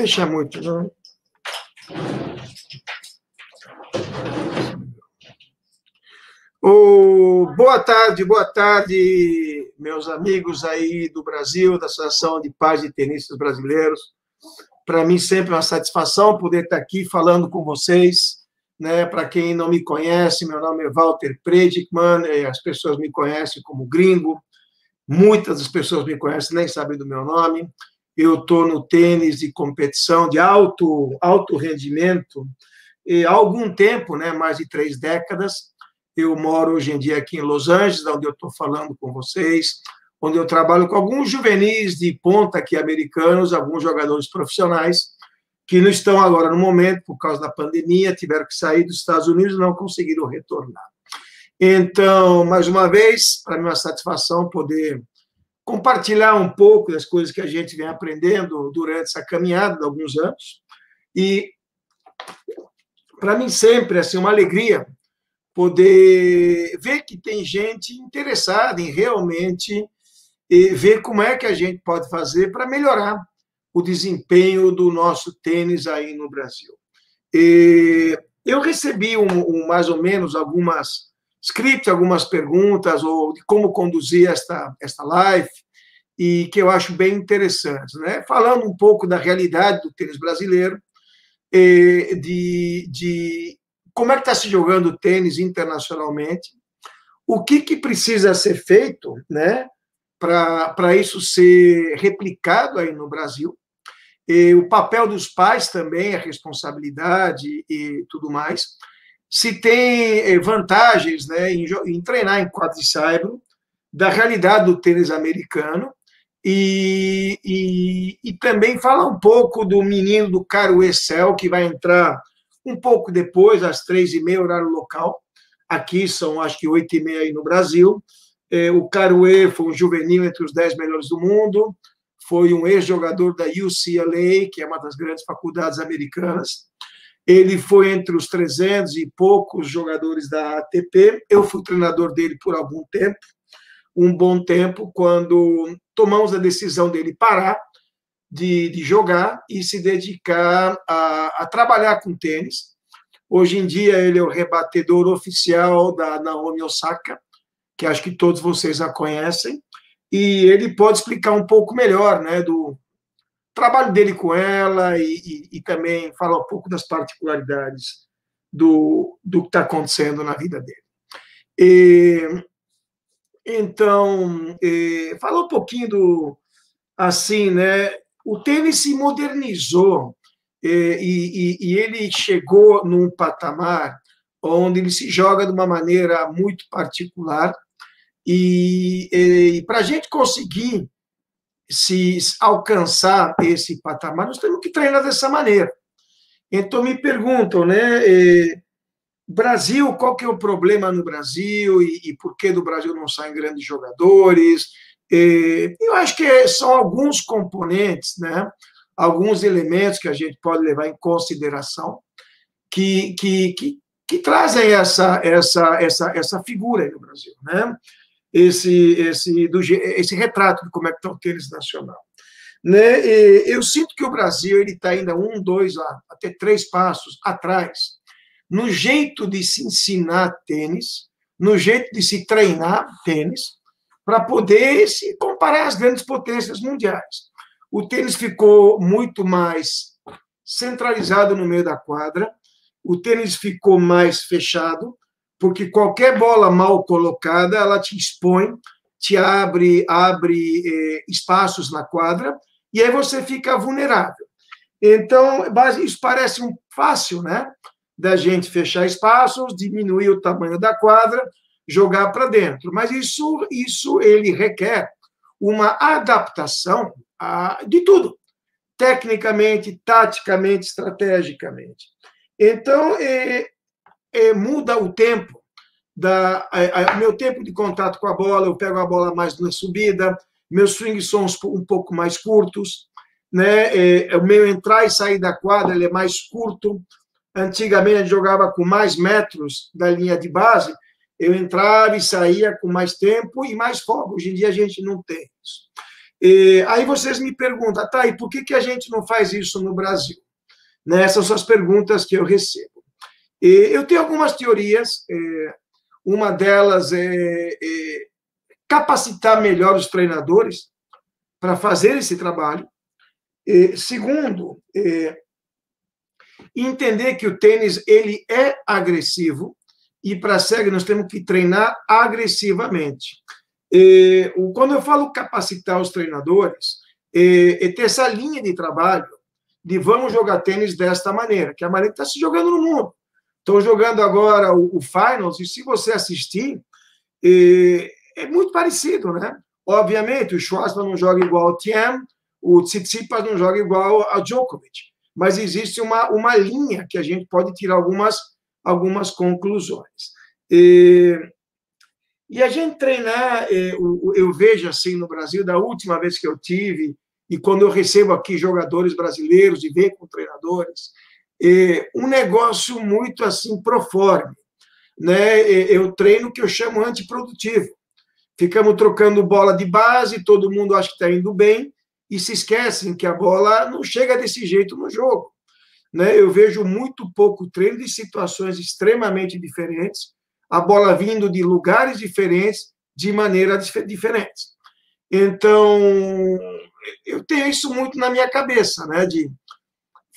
fechar muito, não. Oh, boa tarde, boa tarde, meus amigos aí do Brasil, da Associação de Pais de Tenistas Brasileiros. Para mim, sempre é uma satisfação poder estar aqui falando com vocês. Né? Para quem não me conhece, meu nome é Walter Predikman, as pessoas me conhecem como gringo, muitas das pessoas me conhecem, nem sabem do meu nome. Eu estou no tênis de competição de alto, alto rendimento há algum tempo, né? mais de três décadas eu moro hoje em dia aqui em Los Angeles, onde eu estou falando com vocês, onde eu trabalho com alguns juvenis de ponta aqui americanos, alguns jogadores profissionais, que não estão agora no momento, por causa da pandemia, tiveram que sair dos Estados Unidos e não conseguiram retornar. Então, mais uma vez, para uma satisfação poder compartilhar um pouco das coisas que a gente vem aprendendo durante essa caminhada de alguns anos. E, para mim, sempre assim, uma alegria poder ver que tem gente interessada em realmente ver como é que a gente pode fazer para melhorar o desempenho do nosso tênis aí no Brasil. E eu recebi um, um, mais ou menos algumas scripts, algumas perguntas ou de como conduzir esta esta live e que eu acho bem interessantes, né? Falando um pouco da realidade do tênis brasileiro, de, de como é que está se jogando tênis internacionalmente, o que, que precisa ser feito né, para isso ser replicado aí no Brasil, e o papel dos pais também, a responsabilidade e tudo mais, se tem eh, vantagens né, em, em treinar em saibro, da realidade do tênis americano, e, e, e, também fala um pouco do menino do Caro Excel, que vai entrar um pouco depois, às três e meia, horário local. Aqui são, acho que, oito e meia aí no Brasil. É, o Caruê foi um juvenil entre os dez melhores do mundo. Foi um ex-jogador da UCLA, que é uma das grandes faculdades americanas. Ele foi entre os 300 e poucos jogadores da ATP. Eu fui treinador dele por algum tempo, um bom tempo, quando tomamos a decisão dele parar de, de jogar e se dedicar a, a, trabalhar com tênis. Hoje em dia, ele é o rebatedor oficial da Naomi Osaka, que acho que todos vocês a conhecem, e ele pode explicar um pouco melhor né, do trabalho dele com ela e, e, e também falar um pouco das particularidades do, do que está acontecendo na vida dele. E, então, e, fala um pouquinho do, assim, né, o tênis se modernizou e, e, e, ele chegou num patamar onde ele se joga de uma maneira muito particular e, e para a gente conseguir se alcançar esse patamar, nós temos que treinar dessa maneira. Então me perguntam, né, Brasil, qual que é o problema no Brasil e, e por que do Brasil não saem grandes jogadores? Eu acho que são alguns componentes, né? alguns elementos que a gente pode levar em consideração que, que, que, que trazem essa, essa, essa, essa figura aí no Brasil, né? Esse, esse, do, esse retrato de como é que está o tênis nacional. Né? Eu sinto que o Brasil ele está ainda um, dois, até três passos atrás no jeito de se ensinar tênis, no jeito de se treinar tênis, para poder se comparar às grandes potências mundiais. O tênis ficou muito mais centralizado no meio da quadra, o tênis ficou mais fechado, porque qualquer bola mal colocada, ela te expõe, te abre, abre eh, espaços na quadra, e aí você fica vulnerável. Então, isso parece um fácil, né? Da gente fechar espaços, diminuir o tamanho da quadra, jogar para dentro. Mas isso, isso ele requer uma adaptação a, de tudo, tecnicamente, taticamente, estrategicamente. Então, é, é, muda o tempo, da, é, meu tempo de contato com a bola, eu pego a bola mais na subida, meus swings são um pouco mais curtos, né? É, o meu entrar e sair da quadra ele é mais curto. Antigamente a jogava com mais metros da linha de base, eu entrava e saía com mais tempo e mais fogo. Hoje em dia a gente não tem isso. E, aí vocês me perguntam, tá, e por que, que a gente não faz isso no Brasil? Né, essas são as perguntas que eu recebo. Eu tenho algumas teorias, é, uma delas é, é capacitar melhor os treinadores para fazer esse trabalho. Segundo, é, entender que o tênis ele é agressivo e para SEG nós temos que treinar agressivamente. Quando eu falo capacitar os treinadores, é, é ter essa linha de trabalho de vamos jogar tênis desta maneira, que é a maneira que está se jogando no mundo. Estão jogando agora o, o, Finals, e se você assistir, é, é, muito parecido, né? Obviamente, o Schwartzman não joga igual ao Thiem, o Tsitsipas não joga igual ao Djokovic, mas existe uma, uma linha que a gente pode tirar algumas, algumas conclusões. E, e a gente treinar, é, eu vejo assim no Brasil, da última vez que eu tive, e quando eu recebo aqui jogadores brasileiros e venho com treinadores, um negócio muito assim proforme. Né? Eu treino que eu chamo antiprodutivo. Ficamos trocando bola de base, todo mundo acha que está indo bem, e se esquecem que a bola não chega desse jeito no jogo. Né? Eu vejo muito pouco treino de situações extremamente diferentes, a bola vindo de lugares diferentes, de maneiras diferentes. Então, eu tenho isso muito na minha cabeça, né? De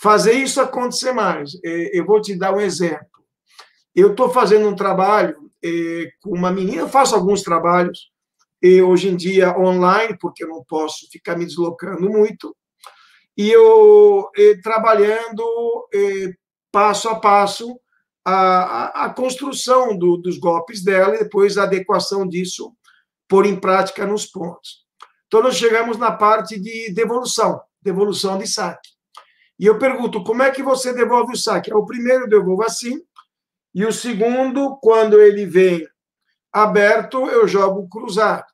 fazer isso acontecer mais. É, eu vou te dar um exemplo. Eu estou fazendo um trabalho é, com uma menina, eu faço alguns trabalhos, hoje em dia online, porque eu não posso ficar me deslocando muito, e eu trabalhando passo a passo a, a, construção do, dos golpes dela e depois a adequação disso pôr em prática nos pontos. Então, nós chegamos na parte de devolução, devolução de saque. E eu pergunto, como é que você devolve o saque? O primeiro eu devolvo assim, e o segundo, quando ele vem aberto, eu jogo cruzado.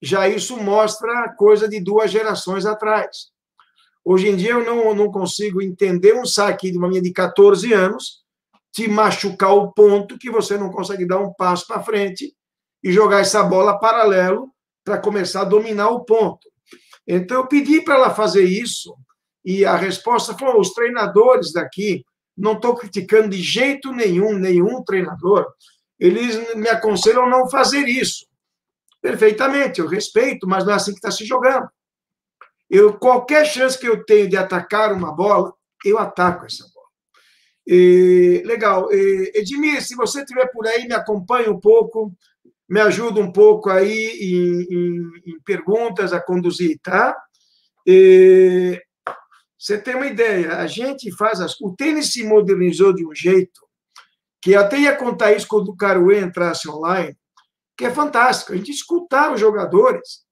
Já isso mostra coisa de duas gerações atrás. Hoje em dia, eu não, não consigo entender um saque de uma menina de 14 anos te machucar o ponto que você não consegue dar um passo para frente e jogar essa bola paralelo para começar a dominar o ponto. Então, eu pedi para ela fazer isso e a resposta foi: os treinadores daqui, não estou criticando de jeito nenhum, nenhum treinador, eles me aconselham não fazer isso. Perfeitamente, eu respeito, mas não é assim que está se jogando. Eu, qualquer chance que eu tenho de atacar uma bola, eu ataco essa bola. E, legal. E, Edmir, se você estiver por aí, me acompanhe um pouco, me ajuda um pouco aí em, em, em perguntas a conduzir, tá? E, você tem uma ideia, a gente faz as. O tênis se modernizou de um jeito que até ia contar isso quando o Caruê entrasse online, que é fantástico. A gente escutar os jogadores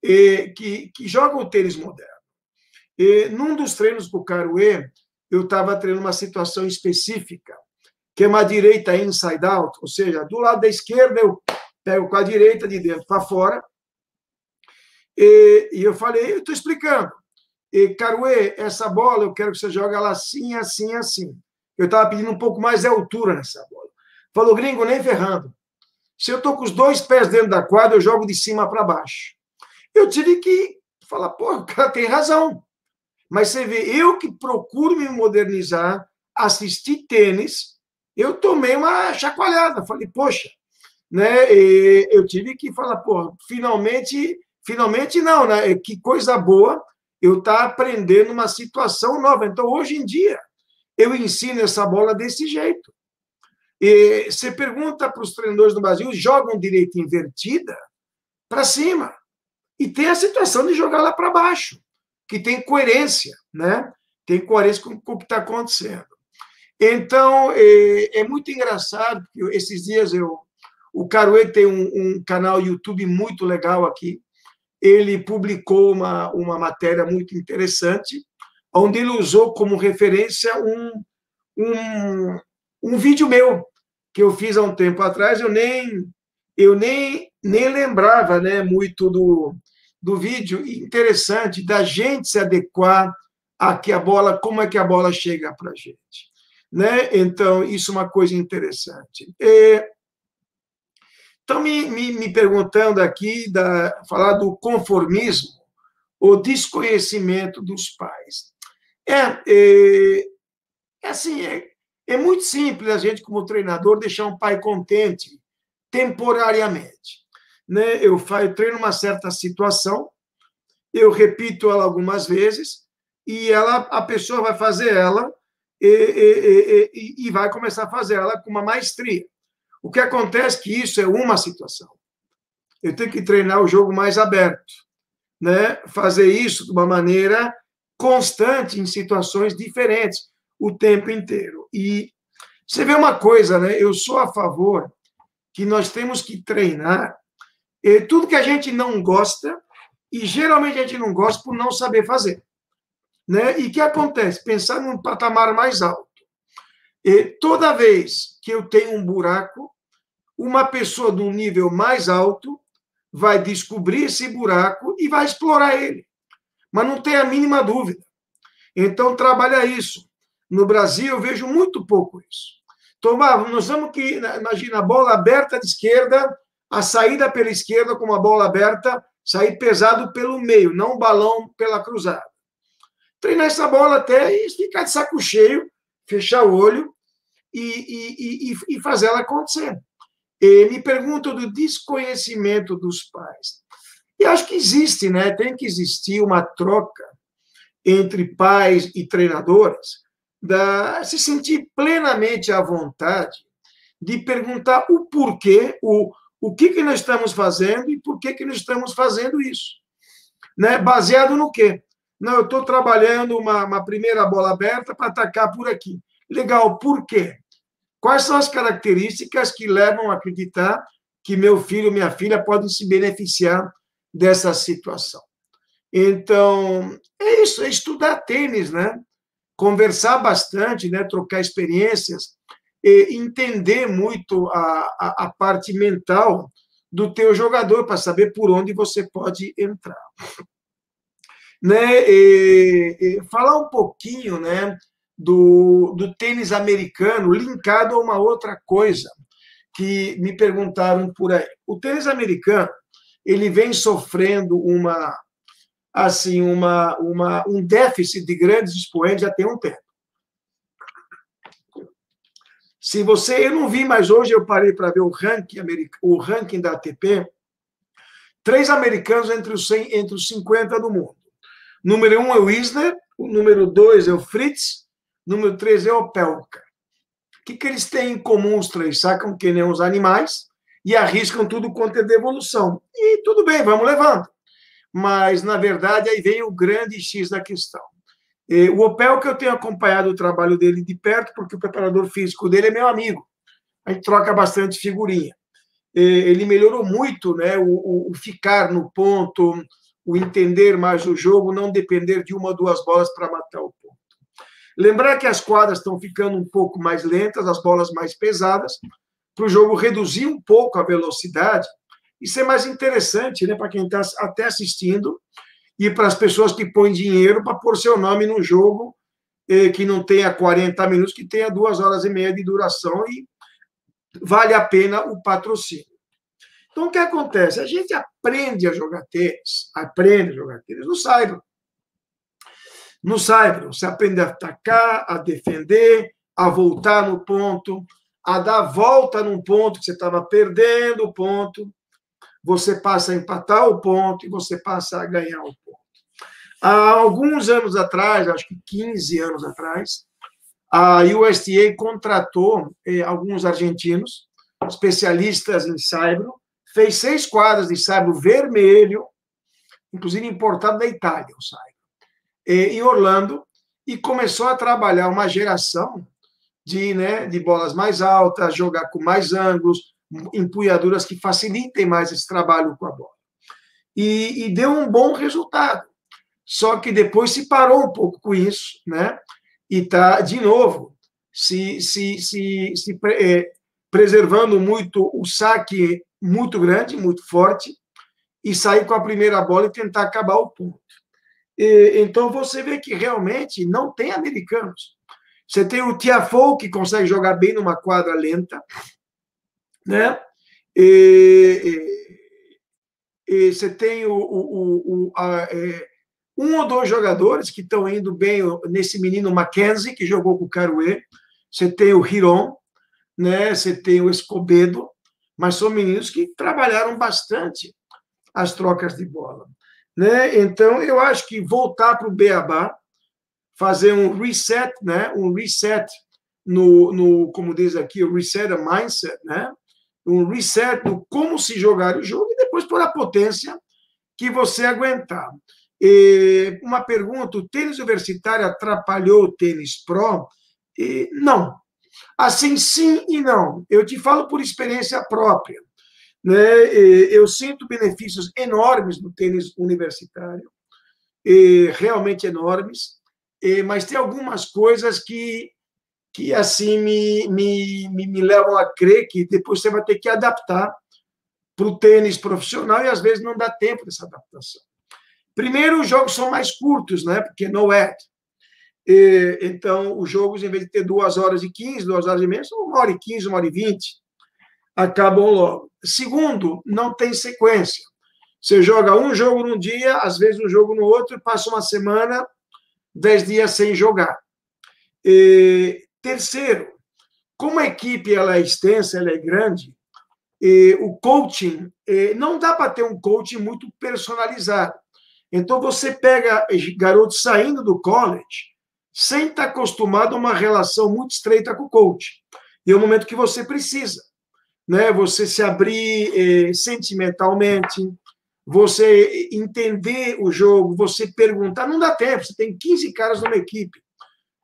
que, que jogam o tênis moderno. E, num dos treinos com o Caruê, eu estava treinando uma situação específica, que é uma direita inside out, ou seja, do lado da esquerda eu pego com a direita de dentro para fora, e, e, eu falei, eu estou explicando, e, Caruê, essa bola eu quero que você jogue ela assim, assim, assim. Eu estava pedindo um pouco mais de altura nessa bola. Falou, gringo, nem ferrando. Se eu estou com os dois pés dentro da quadra, eu jogo de cima para baixo. Eu tive que falar, pô, o cara tem razão. Mas você vê, eu que procuro me modernizar, assistir tênis, eu tomei uma chacoalhada. Falei, poxa, né? E eu tive que falar, pô, finalmente, finalmente não, né? Que coisa boa eu estar tá aprendendo uma situação nova. Então, hoje em dia, eu ensino essa bola desse jeito. E você pergunta para os treinadores do Brasil, jogam direita invertida para cima. E tem a situação de jogar lá para baixo que tem coerência, né? Tem coerência com, com o que está acontecendo. Então, é, é, muito engraçado, porque esses dias eu. O Caruê tem um, um, canal YouTube muito legal aqui. Ele publicou uma, uma matéria muito interessante, onde ele usou como referência um, um, um vídeo meu, que eu fiz há um tempo atrás. Eu nem, eu nem, nem lembrava né, muito do, do vídeo interessante da gente se adequar a que a bola, como é que a bola chega para a gente. Né? Então, isso é uma coisa interessante. Estão me, me, me, perguntando aqui, da, falar do conformismo. o desconhecimento dos pais. É, é, é assim, é, é muito simples a gente, como treinador, deixar um pai contente temporariamente. Né? Eu, eu treino uma certa situação, eu repito ela algumas vezes, e ela, a pessoa vai fazer ela e, e, e, e, vai começar a fazer ela com uma maestria. O que acontece é que isso é uma situação. Eu tenho que treinar o jogo mais aberto, né? Fazer isso de uma maneira constante em situações diferentes o tempo inteiro. E você vê uma coisa, né? Eu sou a favor que nós temos que treinar e tudo que a gente não gosta e geralmente a gente não gosta por não saber fazer. Né? E o que acontece? Pensar num patamar mais alto. E toda vez que eu tenho um buraco, uma pessoa de um nível mais alto vai descobrir esse buraco e vai explorar ele. Mas não tem a mínima dúvida. Então, trabalha isso. No Brasil, eu vejo muito pouco isso. Então, nós vamos que, imagina, a bola aberta de esquerda, a saída pela esquerda com uma bola aberta, sair pesado pelo meio, não balão pela cruzada. Treinar essa bola até e ficar de saco cheio, fechar o olho e, e, e, fazer ela acontecer. E me pergunto do desconhecimento dos pais. E acho que existe, né? Tem que existir uma troca entre pais e treinadores, da, se sentir plenamente à vontade de perguntar o porquê, o, o que, que nós estamos fazendo e por que, que nós estamos fazendo isso. Né? Baseado no quê? Não, eu estou trabalhando uma, uma primeira bola aberta para atacar por aqui. Legal, por quê? Quais são as características que levam a acreditar que meu filho, minha filha podem se beneficiar dessa situação? Então, é isso, é estudar tênis, né? Conversar bastante, né? Trocar experiências, entender muito a, a, a parte mental do teu jogador para saber por onde você pode entrar. Né? E, e falar um pouquinho, né? do, do tênis americano linkado a uma outra coisa que me perguntaram por aí. O tênis americano ele vem sofrendo uma assim uma, uma um déficit de grandes expoentes já tem um tempo. Se você, eu não vi, mas hoje eu parei para ver o ranking o ranking da ATP, três americanos entre os 100, entre os 50 do mundo. Número um é o Isner, o número dois é o Fritz, Número 3 é o Pelca. O que, que eles têm em comum, os três? Sacam que nem os animais e arriscam tudo quanto é devolução. E tudo bem, vamos levando. Mas, na verdade, aí vem o grande X da questão. O Opel, que eu tenho acompanhado o trabalho dele de perto, porque o preparador físico dele é meu amigo. A gente troca bastante figurinha. Ele melhorou muito né, o, o ficar no ponto, o entender mais o jogo, não depender de uma ou duas bolas para matar o ponto. Lembrar que as quadras estão ficando um pouco mais lentas, as bolas mais pesadas, para o jogo reduzir um pouco a velocidade e ser mais interessante né, para quem está até assistindo e para as pessoas que põem dinheiro para pôr seu nome no jogo eh, que não tenha 40 minutos, que tenha duas horas e meia de duração e vale a pena o patrocínio. Então, o que acontece? A gente aprende a jogar tênis, aprende a jogar tênis no Cyber. No Cyber, você aprende a atacar, a defender, a voltar no ponto, a dar volta num ponto que você estava perdendo o ponto, você passa a empatar o ponto e você passa a ganhar o ponto. Há alguns anos atrás, acho que 15 anos atrás, a USTA contratou eh, alguns argentinos, especialistas em saibro, fez seis quadras de saibro vermelho, inclusive importado da Itália, o saibro em Orlando e começou a trabalhar uma geração de, né, de bolas mais altas, jogar com mais ângulos, empunhaduras que facilitem mais esse trabalho com a bola. E, e, deu um bom resultado. Só que depois se parou um pouco com isso, né? E está, de novo, se, se, se, se é, preservando muito o saque muito grande, muito forte, e sair com a primeira bola e tentar acabar o ponto. E, então você vê que realmente não tem americanos. Você tem o Tiafoe, que consegue jogar bem numa quadra lenta, né? E, e, e você tem o, o, o a, é, um ou dois jogadores que estão indo bem nesse menino Mackenzie, que jogou com o Caruê. Você tem o Hiron, né? você tem o Escobedo, mas são meninos que trabalharam bastante as trocas de bola. Né? Então, eu acho que voltar para o Beabá, fazer um reset, né? um reset no, no, como diz aqui, o reset a mindset, né? um reset no como se jogar o jogo e depois por a potência que você aguentar. E uma pergunta: o tênis universitário atrapalhou o tênis pro? E, não. Assim, sim e não. Eu te falo por experiência própria. Né? Eu sinto benefícios enormes no tênis universitário, realmente enormes, mas tem algumas coisas que, que assim me, me, me levam a crer que depois você vai ter que adaptar para o tênis profissional e às vezes não dá tempo dessa adaptação. Primeiro, os jogos são mais curtos, né? Porque no é. Então, os jogos, em vez de ter duas horas e quinze, duas horas e meia, são uma hora e quinze, uma hora e vinte. Acabam logo. Segundo, não tem sequência. Você joga um jogo num dia, às vezes um jogo no outro, e passa uma semana, dez dias sem jogar. E, terceiro, como a equipe ela é extensa, ela é grande, e o coaching, não dá para ter um coaching muito personalizado. Então, você pega garotos saindo do college sem estar acostumado a uma relação muito estreita com o coach. E é o momento que você precisa. Né? Você se abrir eh, sentimentalmente, você entender o jogo, você perguntar. Não dá tempo, você tem 15 caras numa equipe.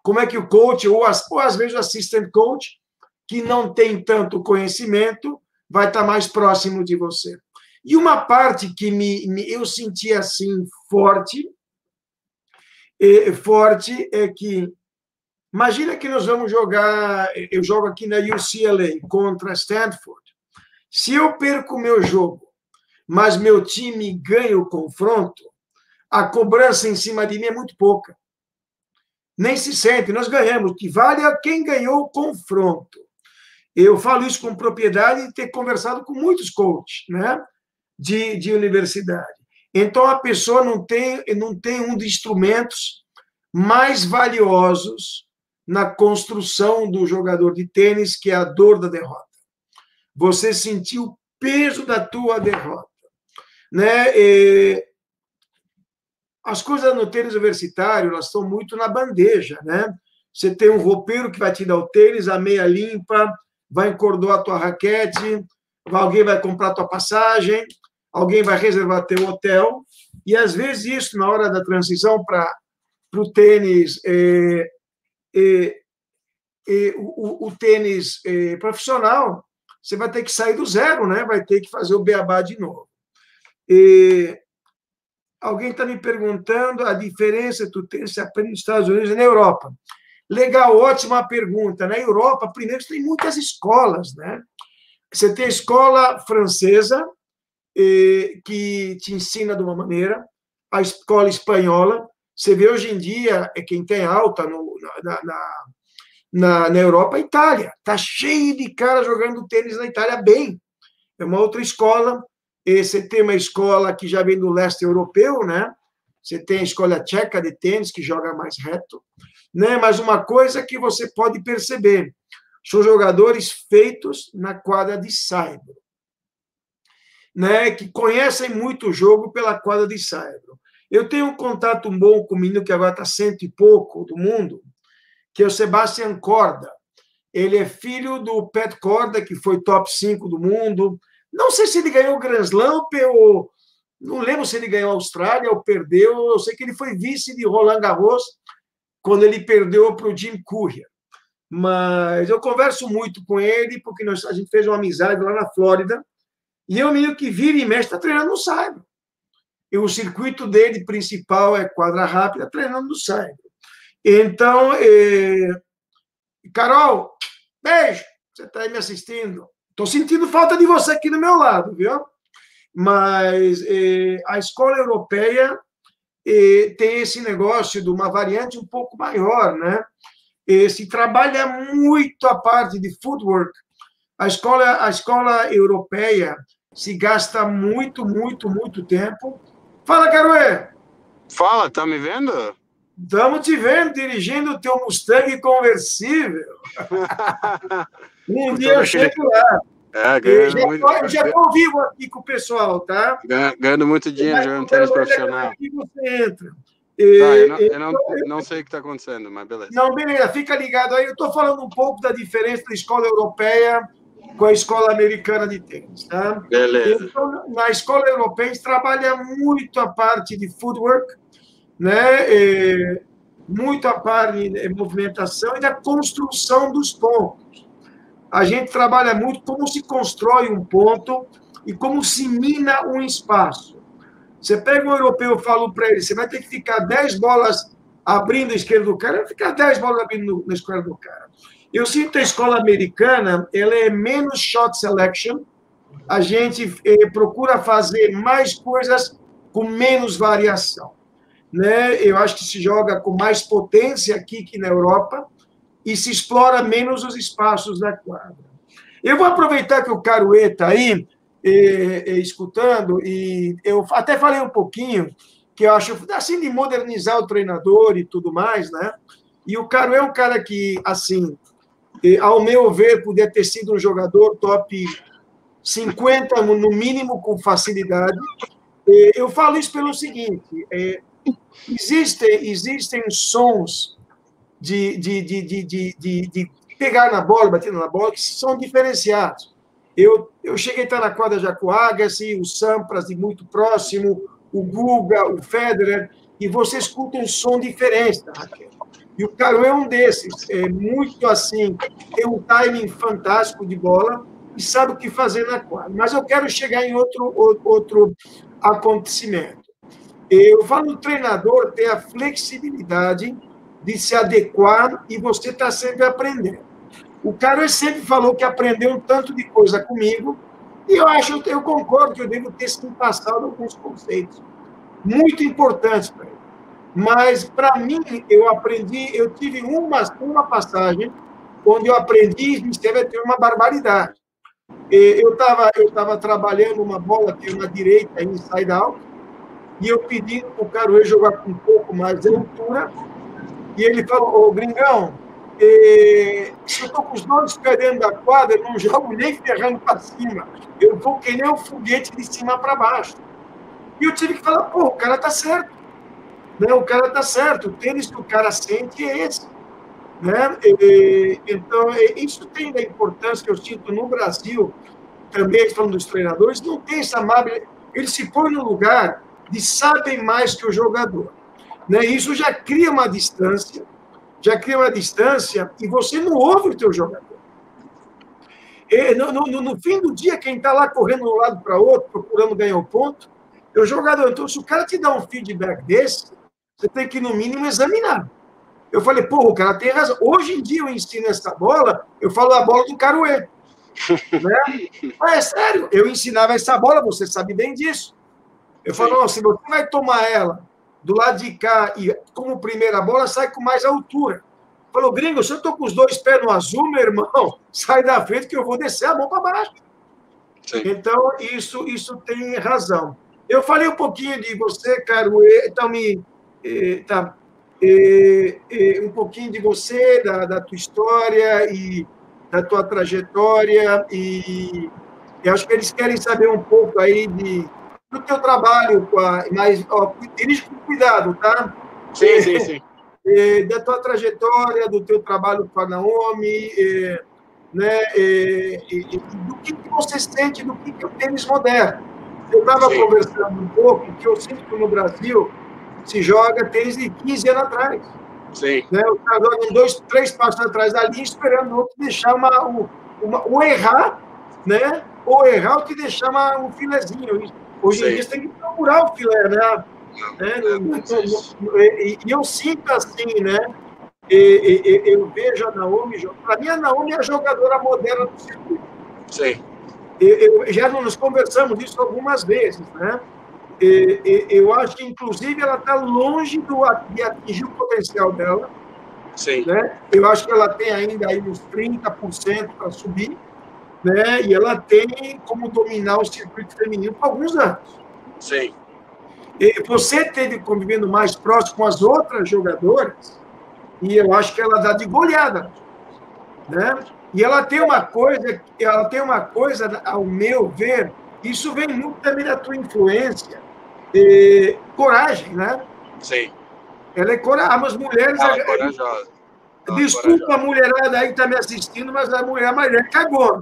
Como é que o coach, ou, as, ou às vezes o assistant coach, que não tem tanto conhecimento, vai estar mais próximo de você. E uma parte que me, me eu senti assim forte, forte é que imagina que nós vamos jogar, eu jogo aqui na UCLA contra Stanford. Se eu perco meu jogo, mas meu time ganha o confronto, a cobrança em cima de mim é muito pouca. Nem se sente, nós ganhamos, que vale a quem ganhou o confronto. Eu falo isso com propriedade e ter conversado com muitos coaches, né? de, de universidade. Então, a pessoa não tem, não tem um dos instrumentos mais valiosos na construção do jogador de tênis, que é a dor da derrota. Você sentiu o peso da tua derrota. Né? E as coisas no tênis universitário, elas estão muito na bandeja, né? Você tem um roupeiro que vai te dar o tênis, a meia limpa, vai encordoar a tua raquete, alguém vai comprar a tua passagem, alguém vai reservar teu hotel, e às vezes isso, na hora da transição para o tênis, é, é, é, o, o, tênis é, profissional, você vai ter que sair do zero, né? vai ter que fazer o beabá de novo. Alguém está me perguntando a diferença do tênis se aprende nos Estados Unidos e na Europa. Legal, ótima pergunta. Na Europa, primeiro, tem muitas escolas, né? Você tem a escola francesa, que te ensina de uma maneira, a escola espanhola. Você vê hoje em dia, é quem tem alta no, na, na, na, na Europa, a Itália. Está cheio de cara jogando tênis na Itália bem. É uma outra escola. Você tem uma escola que já vem do leste europeu, né? Você tem a escola tcheca de tênis, que joga mais reto. Né? Mas uma coisa que você pode perceber, são jogadores feitos na quadra de saibro né, que conhecem muito o jogo pela quadra de saibro. Eu tenho um contato bom com o menino que agora está cento e pouco do mundo, que é o Sebastian Corda. Ele é filho do Pat Corda, que foi top 5 do mundo. Não sei se ele ganhou o Grand Slam ou... Não lembro se ele ganhou a Austrália ou perdeu. Eu sei que ele foi vice de Roland Garros quando ele perdeu para o Jim Courier. Mas eu converso muito com ele, porque nós, a gente fez uma amizade lá na Flórida, e é um menino que vira e mexe, está treinando no Saibro. E o circuito dele principal é quadra rápida, treinando no Saibro. Então, é... Carol, beijo, você está aí me assistindo. Estou sentindo falta de você aqui do meu lado, viu? Mas é... a escola europeia é... tem esse negócio de uma variante um pouco maior, né? se trabalha muito a parte de footwork. A escola, a escola europeia se gasta muito, muito, muito tempo. Fala, Caruê! Fala, tá me vendo? Estamos te vendo dirigindo o teu Mustang conversível. um dia eu chego lá. É, ganhando já, muito... Eu já estou vivo aqui com o pessoal, tá? Ganhando muito dinheiro jogando tênis profissional. Aqui você entra. E, tá, eu, não, eu não, não, sei o que está acontecendo, mas beleza. Não, beleza, fica ligado aí. Eu estou falando um pouco da diferença da escola europeia com a escola americana de tênis, tá? Beleza. Então, na escola europeia, a gente trabalha muito a parte de footwork, né? E muito a parte de movimentação e da construção dos pontos. A gente trabalha muito como se constrói um ponto e como se mina um espaço. Você pega um europeu e fala para ele, você vai ter que ficar 10 bolas abrindo a esquerda do cara, vai ficar 10 bolas abrindo na esquerda do cara. Eu sinto a escola americana, ela é menos shot selection, a gente eh, procura fazer mais coisas com menos variação né? Eu acho que se joga com mais potência aqui que na Europa e se explora menos os espaços da quadra. Eu vou aproveitar que o Caruê está aí eh, eh, escutando e eu até falei um pouquinho que eu acho assim de modernizar o treinador e tudo mais, né? E o Caruê é um cara que assim, ao meu ver, podia ter sido um jogador top 50 no mínimo com facilidade. Eu falo isso pelo seguinte: Existem, existem sons de, de, de, de, de, pegar na bola, batendo na bola, que são diferenciados. Eu, eu cheguei a estar na quadra Jacuagassi, o Sampras de muito próximo, o Guga, o Federer, e você escuta um som diferente Raquel. E o Caro é um desses, é muito assim, tem um timing fantástico de bola e sabe o que fazer na quadra. Mas eu quero chegar em outro, outro acontecimento. Eu falo do treinador ter a flexibilidade de se adequar e você está sempre aprendendo. O cara sempre falou que aprendeu um tanto de coisa comigo e eu acho, eu concordo que eu devo ter sido passado alguns conceitos muito importantes para ele. Mas para mim eu aprendi, eu tive uma uma passagem onde eu aprendi vai ter uma barbaridade. Eu estava eu tava trabalhando uma bola que é direita inside out e eu pedi para o Caruê jogar com um pouco mais de altura, e ele falou, ô Gringão, se eu estou com os dois pés dentro da quadra, eu não jogo nem ferrando para cima, eu vou que nem um foguete de cima para baixo. E eu tive que falar, pô, o cara tá certo. Né? O cara tá certo, o tênis que o cara sente é esse. Né? E, então, isso tem da importância que eu sinto no Brasil, também falando dos treinadores, não tem essa amabilidade. Ele se põe no lugar de sabem mais que o jogador. Né? Isso já cria uma distância, já cria uma distância e você não ouve o teu jogador. E, no, no, no, fim do dia, quem está lá correndo de um lado para outro, procurando ganhar o um ponto, é o jogador. Então, se o cara te dá um feedback desse, você tem que, no mínimo, examinar. Eu falei, pô, o cara tem razão. Hoje em dia eu ensino essa bola, eu falo a bola do Caruê. né? Mas é sério, eu ensinava essa bola, você sabe bem disso. Eu falo, não, se você vai tomar ela do lado de cá e como primeira bola, sai com mais altura. Falou, gringo, se eu estou com os dois pés no azul, meu irmão, sai da frente que eu vou descer a mão para baixo. Sim. Então, isso, isso tem razão. Eu falei um pouquinho de você, Caro, então me. Tá, um pouquinho de você, da, da tua história e da tua trajetória, e eu acho que eles querem saber um pouco aí de do teu trabalho, mas ó, dirige com cuidado, tá? Sim, sim, sim. É, da tua trajetória, do teu trabalho com a Naomi, é, né, é, do que, que você sente, do que, que é o tênis moderno. Eu estava conversando um pouco que eu sinto que no Brasil se joga tênis de 15 anos atrás. Sim. Né, o cara joga dois, três passos atrás da linha, esperando o outro deixar uma, uma, ou errar, né? Ou errar ou te deixar uma, um filezinho. Hoje em dia você tem que procurar o filé, né? É, e, eu sinto assim, né? E, e, eu vejo a Naomi, para mim a Naomi é a jogadora moderna do circuito. Sim. Eu, já nós conversamos disso algumas vezes, né? Eu acho que, inclusive, ela está longe do, de atingir o potencial dela. Sim. Né? Eu acho que ela tem ainda aí uns 30% para subir né? E ela tem como dominar o circuito feminino por alguns anos. Sim. você teve convivendo mais próximo com as outras jogadoras, e eu acho que ela dá de goleada, né? E ela tem uma coisa, ela tem uma coisa, ao meu ver, isso vem muito também da tua influência, coragem, né? Sim. Ela é corajosa. As mulheres. Ela é corajosa. Desculpa a mulherada aí que está me assistindo, mas a mulher mais velha cagou.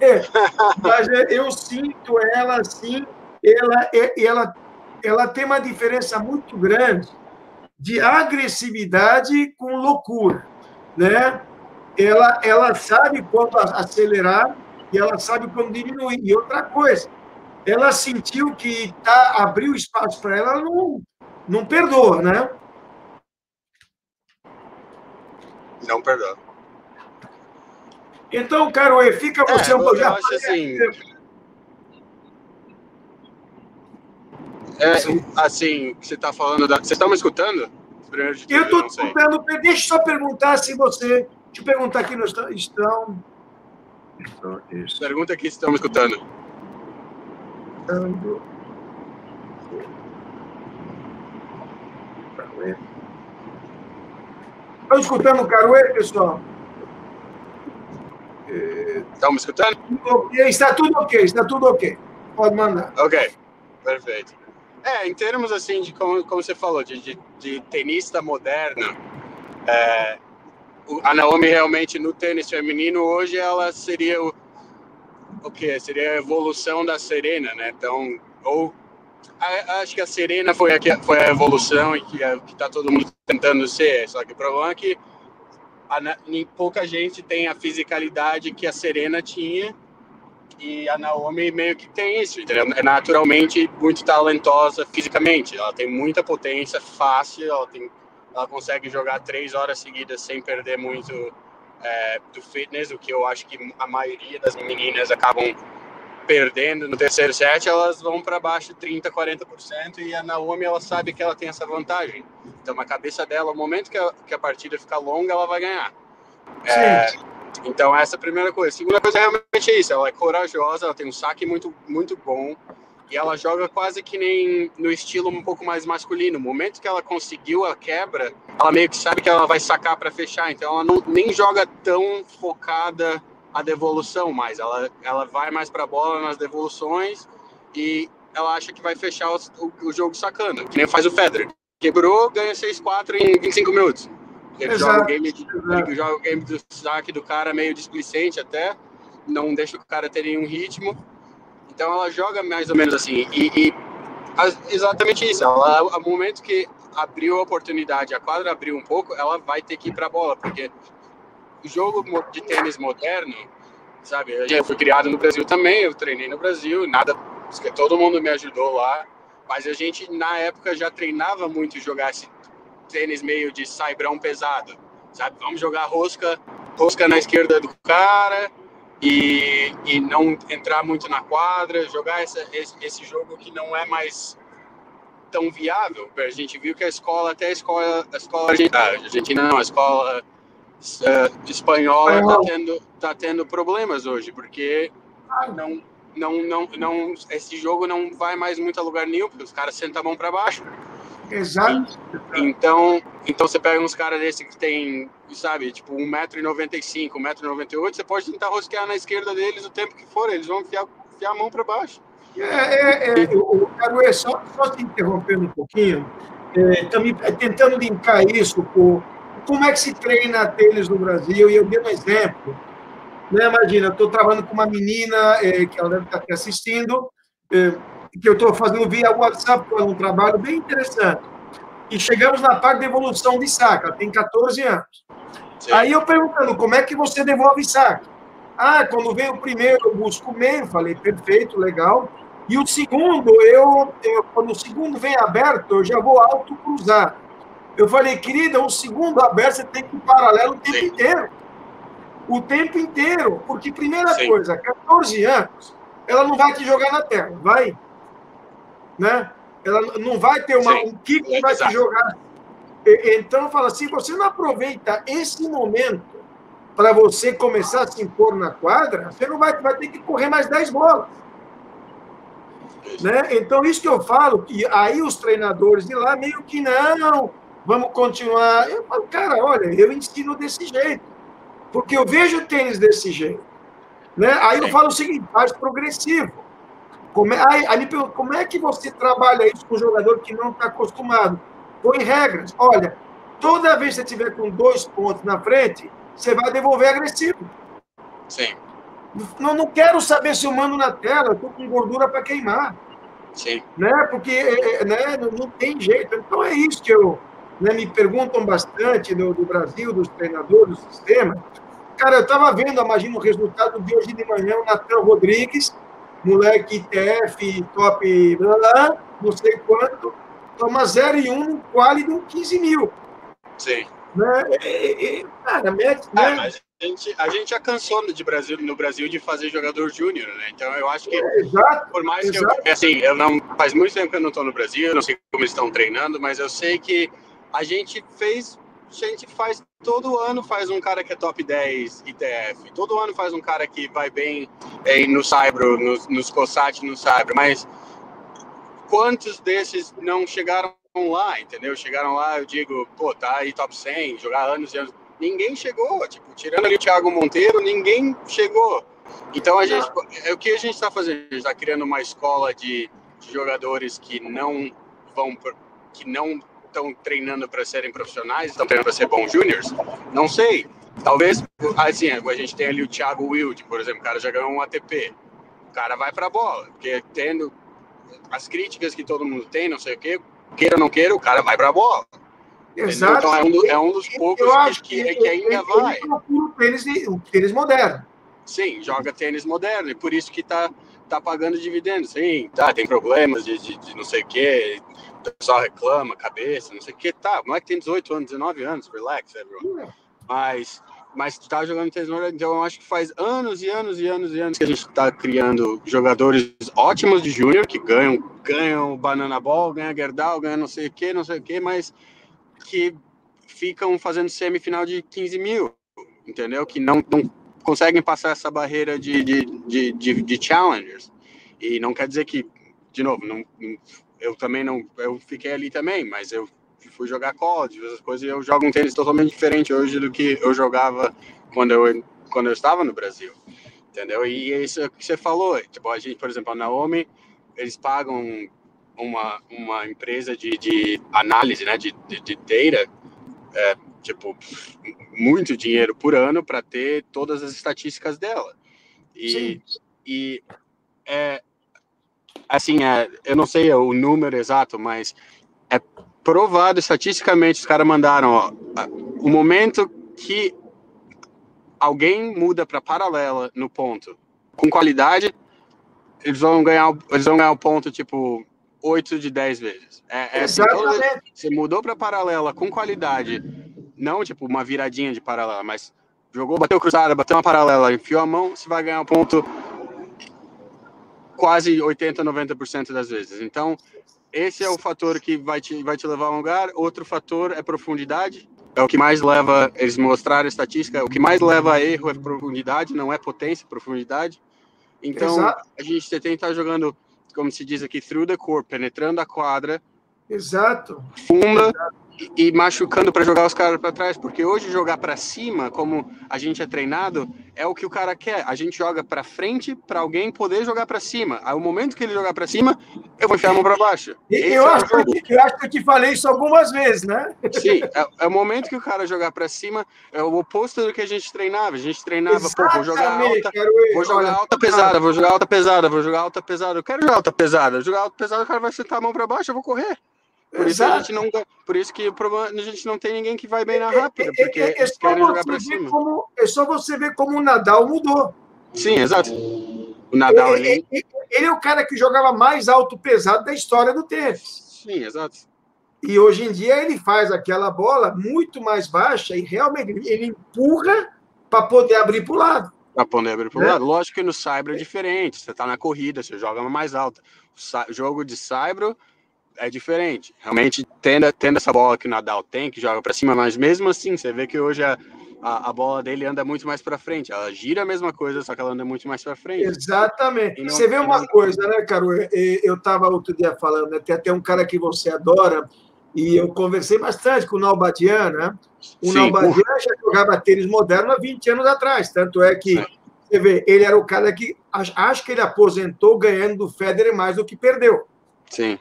É, mas eu sinto ela assim, ela, ela, ela tem uma diferença muito grande de agressividade com loucura, né? Ela, ela sabe quando acelerar e ela sabe quando diminuir. E outra coisa, ela sentiu que tá, abriu espaço para ela, ela não, não perdoa, né? Não perdoa. Então, Caroê, fica você é, um pouco. Assim. É, assim, você está falando da. Vocês estão me escutando? Tudo, eu estou escutando. Deixa eu só perguntar se você. Deixa eu perguntar aqui no estão. Pergunta aqui se estão me escutando. Estão escutando o Caruê, pessoal? Estão me escutando? Está tudo ok, está tudo ok. Pode mandar. Ok, perfeito. É, em termos assim de como, como você falou, de, de, de tenista moderna, é, a Naomi realmente no tênis feminino hoje ela seria o, o que seria a evolução da Serena, né? Então, ou a, acho que a Serena foi a, foi a evolução e que é que está todo mundo tentando ser. Só que o problema é que a, pouca gente tem a fisicalidade que a Serena tinha e a Naomi meio que tem isso, entendeu? É naturalmente muito talentosa fisicamente. Ela tem muita potência, fácil, ela, tem, ela consegue jogar três horas seguidas sem perder muito é, do fitness, o que eu acho que a maioria das meninas acabam perdendo no terceiro set, elas vão para baixo 30%, 40%, e a Naomi ela sabe que ela tem essa vantagem. Então, na cabeça dela, o momento que a, que a partida ficar longa, ela vai ganhar. É, então, essa é a primeira coisa. A segunda coisa é realmente isso. Ela é corajosa, ela tem um saque muito, muito bom. E ela joga quase que nem no estilo um pouco mais masculino. No momento que ela conseguiu a quebra, ela meio que sabe que ela vai sacar para fechar. Então, ela não, nem joga tão focada a devolução mais. Ela, ela vai mais para a bola nas devoluções e ela acha que vai fechar o, o, o jogo sacando, que nem faz o Federer. Quebrou, ganha 6-4 em 25 minutos. Ele joga o, game de, ele joga o game do saque do cara meio displicente até, não deixa o cara ter nenhum ritmo. Então ela joga mais ou menos assim. E, e exatamente isso. Ela, ao momento que abriu a oportunidade, a quadra abriu um pouco, ela vai ter que ir para a bola, porque o jogo de tênis moderno, sabe? Eu fui criado no Brasil também, eu treinei no Brasil, nada, todo mundo me ajudou lá, mas a gente na época já treinava muito jogar esse tênis meio de saibrão pesado, sabe? Vamos jogar rosca, rosca na esquerda do cara e, e não entrar muito na quadra, jogar essa, esse, esse jogo que não é mais tão viável. A gente viu que a escola, até a escola, a escola argentina, não, a escola uh, espanhola está tendo, tá tendo problemas hoje, porque não, não, não, não, esse jogo não vai mais muito a lugar nenhum, porque os caras sentam a mão para baixo. Exato. Então, então você pega uns caras desses que tem, sabe, tipo 1,95m, 1,98m, você pode tentar rosquear na esquerda deles o tempo que for, eles vão enfiar, enfiar a mão para baixo. É, é, é, eu só, só te interrompendo um pouquinho, é, também, tentando linkar isso com como é que se treina tênis no Brasil? E eu dei um exemplo. Né? Imagina, estou trabalhando com uma menina, é, que ela deve estar aqui assistindo, é, que eu estou fazendo via WhatsApp, é um trabalho bem interessante. E chegamos na parte de evolução de saca, tem 14 anos. Sim. Aí eu perguntando, como é que você devolve saca? Ah, quando vem o primeiro, eu busco o meio, falei, perfeito, legal. E o segundo, eu, eu, quando o segundo vem aberto, eu já vou alto cruzar. Eu falei, querida, um segundo aberto, você tem que ir paralelo o tempo Sim. inteiro. O tempo inteiro. Porque, primeira Sim. coisa, 14 anos, ela não vai te jogar na tela, vai? Né? Ela não vai ter uma, um kick que vai te jogar. Então, fala assim, você não aproveita esse momento para você começar a se impor na quadra, você não vai, vai ter que correr mais 10 bolas. Né? Então, isso que eu falo, que aí os treinadores de lá meio que não, vamos continuar. Eu falo, cara, olha, eu ensino desse jeito, porque eu vejo o tênis desse jeito. Né? Aí eu falo o seguinte, faz progressivo. Como é, aí, aí como é que você trabalha isso com um jogador que não está acostumado? Põe regras. Olha, toda vez que você tiver com dois pontos na frente, você vai devolver agressivo. Sim. Não, não quero saber se eu mando na tela, eu estou com gordura para queimar. Sim. Né? Porque é, é, né, não, não, tem jeito. Então é isso que eu. Né, me perguntam bastante do, do Brasil, dos treinadores do sistema. Cara, eu estava vendo, imagina o resultado de hoje de manhã, o Natan Rodrigues, moleque ITF, top, blá, blá, não sei quanto, toma 0 e 1 um, no quali de um 15 mil. Sim. Né? É, é, cara, mete, né? Ah, mas a gente, a gente já cansou de Brasil, no Brasil de fazer jogador júnior, né? Então eu acho que, é, exato, por mais exato. que eu, assim, eu não, faz muito tempo que eu não estou no Brasil, não sei como eles estão treinando, mas eu sei que a gente fez, a gente faz todo ano faz um cara que é top 10 ITF, todo ano faz um cara que vai bem é, no Cybro, nos, nos COSAT no Cybro, mas quantos desses não chegaram lá, entendeu? Chegaram lá, eu digo, pô, tá aí top 100, jogar anos e anos. Ninguém chegou, tipo, tirando ali o Thiago Monteiro, ninguém chegou. Então a gente, é o que a gente está fazendo? A gente está criando uma escola de, de, jogadores que não vão, que não estão treinando para serem profissionais, estão treinando para ser bons júniores. Não sei. Talvez, assim, a gente tem ali o Thiago Wild, por exemplo, o cara já ganhou um ATP. O cara vai para a bola, porque tendo as críticas que todo mundo tem, não sei o quê, queira ou não queira, o cara vai para a bola. Exato. Então é um, do, é um dos poucos que, que, que, ainda ele, vai. Ele tênis, o tênis moderno. Sim, joga tênis moderno, e por isso que tá, tá pagando dividendos. Sim, tá, tem problemas de, de, de não sei o quê, pessoal reclama, cabeça, não sei o quê. Tá, o moleque tem 18 anos, 19 anos, relax, everyone. Mas, mas tá jogando tênis moderno, então eu acho que faz anos e anos e anos e anos que a gente tá criando jogadores ótimos de júnior, que ganham, ganham banana ball, ganham Gerdau, ganham não sei o quê, não sei o quê, mas que ficam fazendo semifinal de 15 mil, entendeu? Que não, não conseguem passar essa barreira de, de, de, de, de challengers. E não quer dizer que, de novo, não, eu também não, eu fiquei ali também, mas eu fui jogar college, essas coisas, e eu jogo um tênis totalmente diferente hoje do que eu jogava quando eu, quando eu estava no Brasil, entendeu? E é isso que você falou, tipo, a gente, por exemplo, a Naomi, eles pagam uma, uma empresa de, de análise, né, de, de, de data, é, tipo, muito dinheiro por ano para ter todas as estatísticas dela. E, Sim. e é, assim, é, eu não sei o número exato, mas é provado estatisticamente, os caras mandaram, ó, o momento que alguém muda para paralela no ponto com qualidade, eles vão ganhar, eles vão ganhar o ponto, tipo, 8 de 10 vezes. É, é assim, você mudou para paralela com qualidade, não tipo uma viradinha de paralela, mas jogou, bateu cruzada, bateu uma paralela, enfiou a mão, você vai ganhar um ponto quase 80, 90% das vezes. Então, esse é o fator que vai te, vai te levar a um lugar. Outro fator é profundidade. É o que mais leva, eles mostraram a estatística, o que mais leva a erro é profundidade, não é potência, profundidade. Então, Exato. a gente tem que estar jogando como se diz aqui, through the core, penetrando a quadra. Exato. Funda Exato e, machucando para jogar os caras para trás, porque hoje jogar para cima, como a gente é treinado, é o que o cara quer. A gente joga para frente para alguém poder jogar para cima. Ao momento que ele jogar para cima, eu vou enfiar a mão para baixo. eu, é acho que, eu acho que eu te falei isso algumas vezes, né? Sim, é, é o momento que o cara jogar para cima, é o oposto do que a gente treinava. A gente treinava, pô, vou jogar alta, vou jogar alta pesada, vou jogar alta pesada, vou jogar alta pesada. Eu quero jogar alta pesada. Jogar alta pesada, o cara vai sentar a mão para baixo, eu vou correr. Por isso, a gente não, por isso que o problema, a gente não tem ninguém que vai bem na rápida, porque é, é, é querem jogar para cima. Como, é só você ver como o Nadal mudou. Sim, exato. O Nadal ele, ele, ele, ele é o cara que jogava mais alto pesado da história do tênis. Sim, exato. E hoje em dia ele faz aquela bola muito mais baixa e realmente ele empurra para poder abrir para o lado. Para poder abrir para o né? lado. Lógico que no Saibro é diferente. Você está na corrida, você joga mais alta. O jogo de Saibro é diferente. Realmente, tendo, tendo essa bola que o Nadal tem, que joga para cima, mas mesmo assim, você vê que hoje a, a, a, bola dele anda muito mais para frente. Ela gira a mesma coisa, só que ela anda muito mais para frente. Exatamente. Não, você vê uma não... coisa, né, Caro? Eu estava outro dia falando, né? tem até um cara que você adora, e eu conversei bastante com o Nalbadian, né? O Sim, Nalbadian já jogava tênis moderno há 20 anos atrás, tanto é que, você vê, ele era o cara que, acho que ele aposentou ganhando do Federer mais do que perdeu. Sim.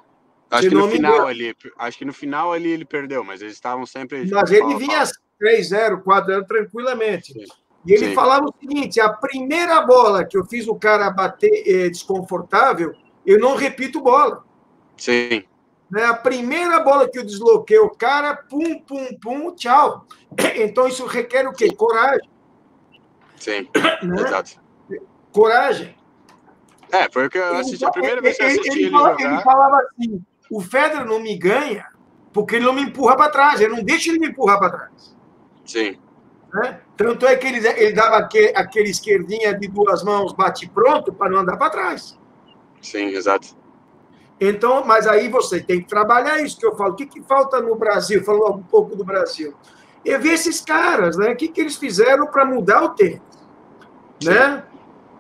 Acho que no final ali, acho que no final ali ele perdeu, mas eles estavam sempre. Mas ele vinha 3-0, 4-0 tranquilamente. Sim. E ele Sim. falava o seguinte: a primeira bola que eu fiz o cara bater é, desconfortável, eu não repito bola. Sim. Né? A primeira bola que eu desloquei o cara, pum, pum, pum, tchau. Então isso requer o quê? Coragem. Sim, né? exato. Coragem. É, foi o que eu assisti. A primeira vez que eu assisti ele, ele, jogar... ele falava assim: o Federer não me ganha porque ele não me empurra para trás, ele não deixa ele me empurrar para trás. Sim. Né? Tanto é que ele, ele dava aquele, aquele esquerdinha de duas mãos, bate pronto, para não andar para trás. Sim, exato. Então, mas aí você tem que trabalhar isso que eu falo. O que, que falta no Brasil? Falando um pouco do Brasil. Eu vi esses caras, né? O que, que eles fizeram para mudar o tênis? Né?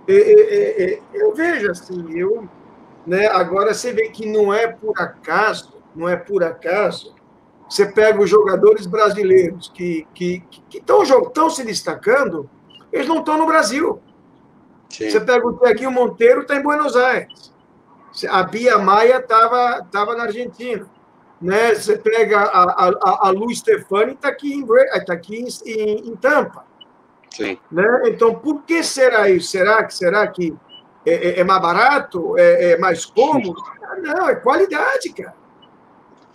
eu vejo assim, eu, né? Agora você vê que não é por acaso, não é por acaso. Você pega os jogadores brasileiros que estão que, que se destacando, eles não estão no Brasil. Sim. Você pega o Tequinho Monteiro, está em Buenos Aires. A Bia Maia estava tava na Argentina. Né? Você pega a, a, a Lu Stefani, está aqui, em, tá aqui em, em, Tampa. Sim. Né? Então, por que será isso? Será que, será que é, é, é mais barato? É, é mais cômodo? Não, é qualidade, cara.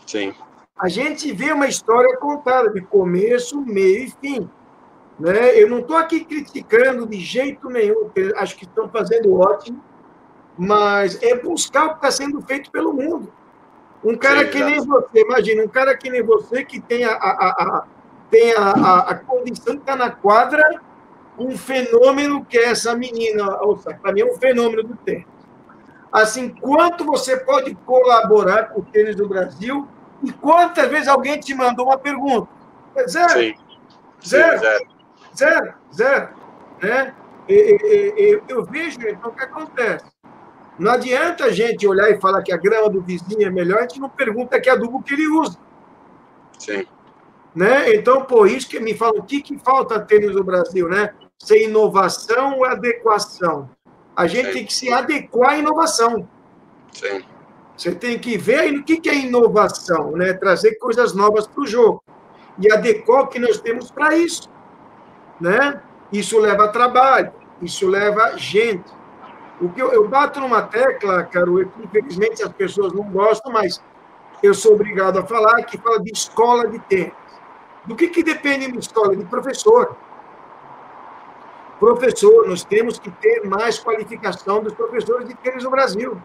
Sim. A gente vê uma história contada de começo, meio e fim. Né? Eu não estou aqui criticando de jeito nenhum, acho que estão fazendo ótimo, mas é buscar o que está sendo feito pelo mundo. Um cara Sim, que nem você, imagina, um cara que nem você que tem a, a, a tem a, a, a condição de estar na quadra um fenômeno que é essa menina, para mim é um fenômeno do tênis. Assim, quanto você pode colaborar com o tênis do Brasil e quantas vezes alguém te mandou uma pergunta? Zero. Sim. Zero. Sim, zero. Zero. Zero. Né? E, e, e, eu vejo, então, o que acontece? Não adianta a gente olhar e falar que a grama do vizinho é melhor, a gente não pergunta que adubo que ele usa. Sim. Né? Então, por isso que me fala o que, que falta tênis no Brasil, né? Ser inovação ou adequação? A gente Sim. tem que se adequar à inovação. Sim. Você tem que ver o que, é inovação, né? Trazer coisas novas para o jogo. E adequar o que nós temos para isso. Né? Isso leva trabalho, isso leva gente. O que eu, eu bato numa tecla, Caro, que infelizmente as pessoas não gostam, mas eu sou obrigado a falar, que fala de escola de tênis. Do que, que depende uma escola? De professor. Professor, nós temos que ter mais qualificação dos professores de tênis no Brasil.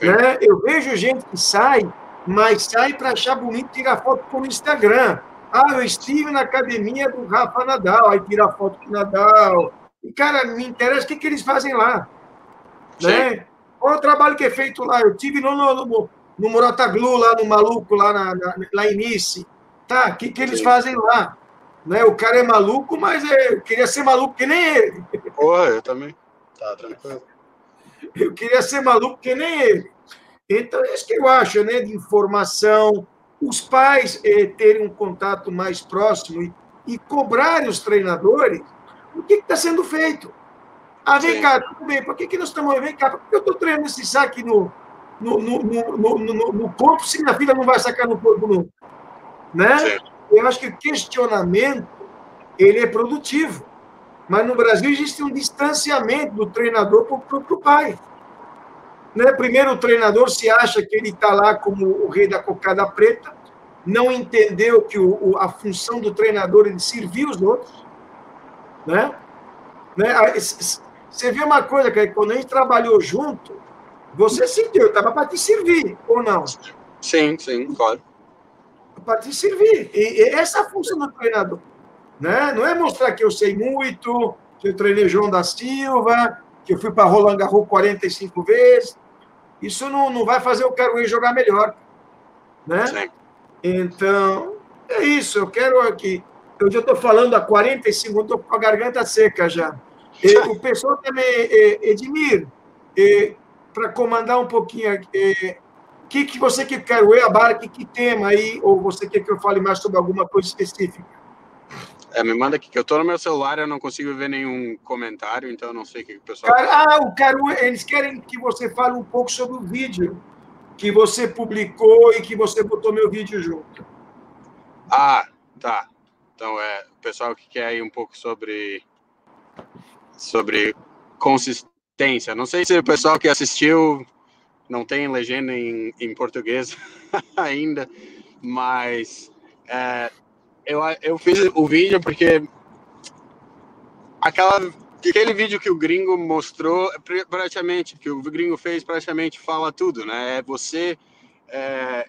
Né? Eu vejo gente que sai, mas sai para achar bonito tirar foto com o Instagram. Ah, eu estive na academia do Rafa Nadal, aí tira foto com o Nadal. E, cara, me interessa o que, que eles fazem lá. Né? Olha o trabalho que é feito lá. Eu tive no, no, no, no Morotaglu, lá no Maluco, lá, na, na, lá em Nice. Tá, o que, que eles Sim. fazem lá? Né? O cara é maluco, mas é, eu queria ser maluco que nem ele. Porra, eu também. Tá, tranquilo. Eu queria ser maluco que nem ele. Então, é isso que eu acho, né? De informação, os pais eh, terem um contato mais próximo e, e cobrarem os treinadores o que está sendo feito. Ah, vem Sim. cá, tudo bem, por que, que nós estamos. Vem cá, por que eu estou treinando esse saque no, no, no, no, no, no corpo se minha filha não vai sacar no corpo nunca? Né? Sim. Eu acho que o questionamento ele é produtivo. Mas no Brasil existe um distanciamento do treinador para o pai. Né? Primeiro, o treinador se acha que ele está lá como o rei da cocada preta, não entendeu que o, a função do treinador é de servir os outros. Né? Né? Você vê uma coisa, que quando a gente trabalhou junto, você sentiu, estava para te servir, ou não? Sim, sim, claro. Para te servir. E, e essa é a função do treinador. Né? Não é mostrar que eu sei muito, que eu treinei João da Silva, que eu fui para Roland Garros 45 vezes. Isso não, não vai fazer o Caruê jogar melhor. Né? Sim. Então, é isso. Eu quero aqui eu já estou falando há 45, estou com a garganta seca já. E, o pessoal também, Edmir, para comandar um pouquinho, o que, que você que quer o Eabar, que, que tema aí, ou você quer que eu fale mais sobre alguma coisa específica? É, me manda aqui, que eu estou no meu celular, eu não consigo ver nenhum comentário, então eu não sei o que o pessoal... Ah, o Caru, eles querem que você fale um pouco sobre o vídeo que você publicou e que você botou meu vídeo junto. Ah, tá. Então, é, o pessoal que quer aí um pouco sobre sobre consistência. Não sei se o pessoal que assistiu não tem legenda em, em português ainda, mas é, eu, eu fiz o vídeo porque aquela, aquele vídeo que o gringo mostrou, praticamente, que o gringo fez, praticamente fala tudo, né? É você é,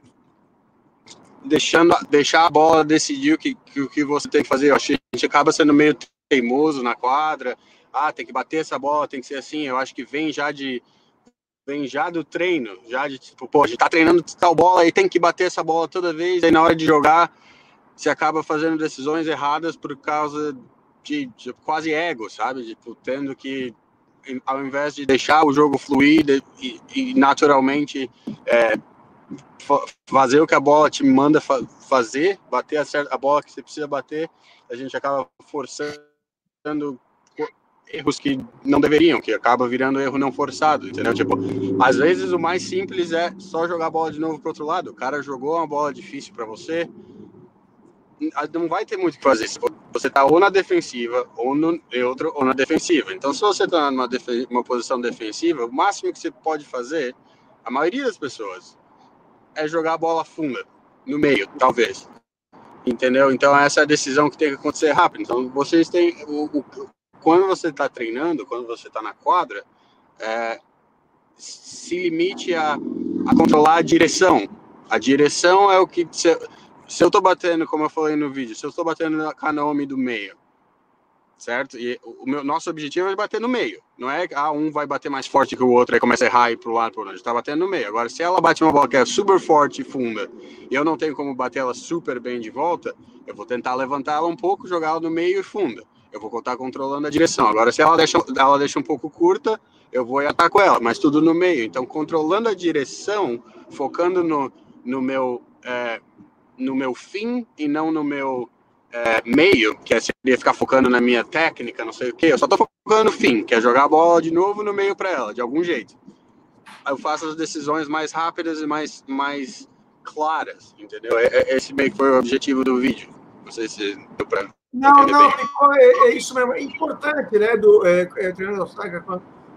deixando, deixar a bola decidir o que, o que você tem que fazer. Eu que a gente acaba sendo meio teimoso na quadra. Ah, tem que bater essa bola, tem que ser assim. Eu acho que vem já de vem já do treino, já de tipo, pô, a gente tá treinando tal bola e tem que bater essa bola toda vez, aí na hora de jogar você acaba fazendo decisões erradas por causa de, de quase ego, sabe? Tipo, tendo que ao invés de deixar o jogo fluir e, e naturalmente é, fazer o que a bola te manda fa fazer, bater a, a bola que você precisa bater, a gente acaba forçando erros que não deveriam, que acaba virando erro não forçado, entendeu? Tipo, às vezes o mais simples é só jogar a bola de novo para outro lado. O cara jogou uma bola difícil para você, não vai ter muito o que fazer. Você tá ou na defensiva, ou no neutro, ou na defensiva. Então, se você tá numa uma posição defensiva, o máximo que você pode fazer, a maioria das pessoas, é jogar a bola funda, no meio, talvez. Entendeu? Então, essa é a decisão que tem que acontecer rápido. Então, vocês têm. O, o quando você está treinando, quando você está na quadra, é, se limite a, a, controlar a direção. A direção é o que. Se, se eu estou batendo, como eu falei no vídeo, se eu estou batendo na Kanome do meio, certo? E o meu, nosso objetivo é bater no meio. Não é ah, um vai bater mais forte que o outro e começa a errar e pro lado, lado. A gente tá batendo no meio. Agora, se ela bate uma bola que é super forte e funda, e eu não tenho como bater ela super bem de volta, eu vou tentar levantar ela um pouco, jogar ela no meio e funda. Eu vou estar controlando a direção. Agora, se ela deixa, ela deixa um pouco curta, eu vou e ataco ela, mas tudo no meio. Então, controlando a direção, focando no, no meu é, no meu fim e não no meu é, meio, que é, seria ficar focando na minha técnica, não sei o que. Eu só tô focando no fim, que é jogar a bola de novo no meio para ela, de algum jeito. Eu faço as decisões mais rápidas e mais, mais claras, entendeu? É, é, esse meio que foi o objetivo do vídeo. Não sei se deu para. Não, não, é, é, isso mesmo. É importante, né, do é, é, treinador Saga,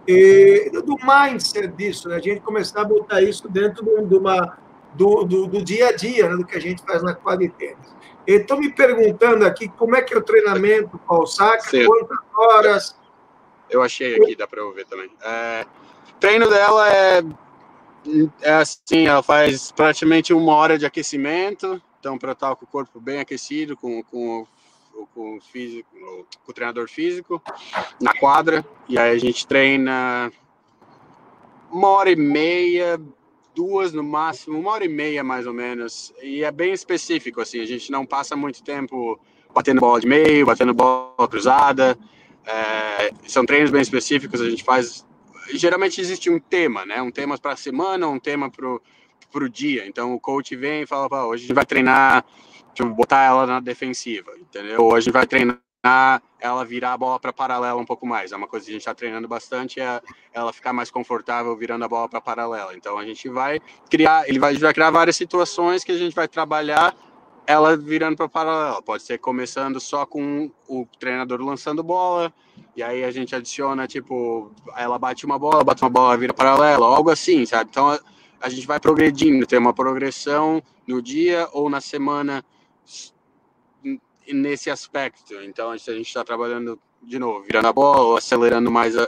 e, do mindset disso, né? A gente começar a botar isso dentro de uma do, do, do, dia a dia, né, do que a gente faz na quadra de tênis. Estou me perguntando aqui como é que é o treinamento com o saca, quantas horas. Eu achei aqui, dá para ouvir também. É, treino dela é, é assim, ela faz praticamente uma hora de aquecimento, então para estar com o corpo bem aquecido, com, com, com, o físico, com o treinador físico, na quadra, e aí a gente treina uma hora e meia, duas no máximo, uma hora e meia mais ou menos. E é bem específico, assim, a gente não passa muito tempo batendo bola de meio, batendo bola cruzada. É, são treinos bem específicos, a gente faz. Geralmente existe um tema, né? Um tema para a semana, um tema para o dia. Então o coach vem e fala: hoje a gente vai treinar, botar ela na defensiva, entendeu? Hoje vai treinar ela virar a bola para paralela um pouco mais. É uma coisa que a gente está treinando bastante, é ela ficar mais confortável virando a bola para paralela. Então a gente vai criar, ele vai, vai criar várias situações que a gente vai trabalhar ela virando para paralela. Pode ser começando só com o treinador lançando bola, e aí a gente adiciona, tipo, ela bate uma bola, bate uma bola, vira paralela, algo assim, sabe? Então a, a gente vai progredindo, tem uma progressão no dia ou na semana nesse aspecto. Então, a gente está trabalhando de novo, virando a bola, acelerando mais a,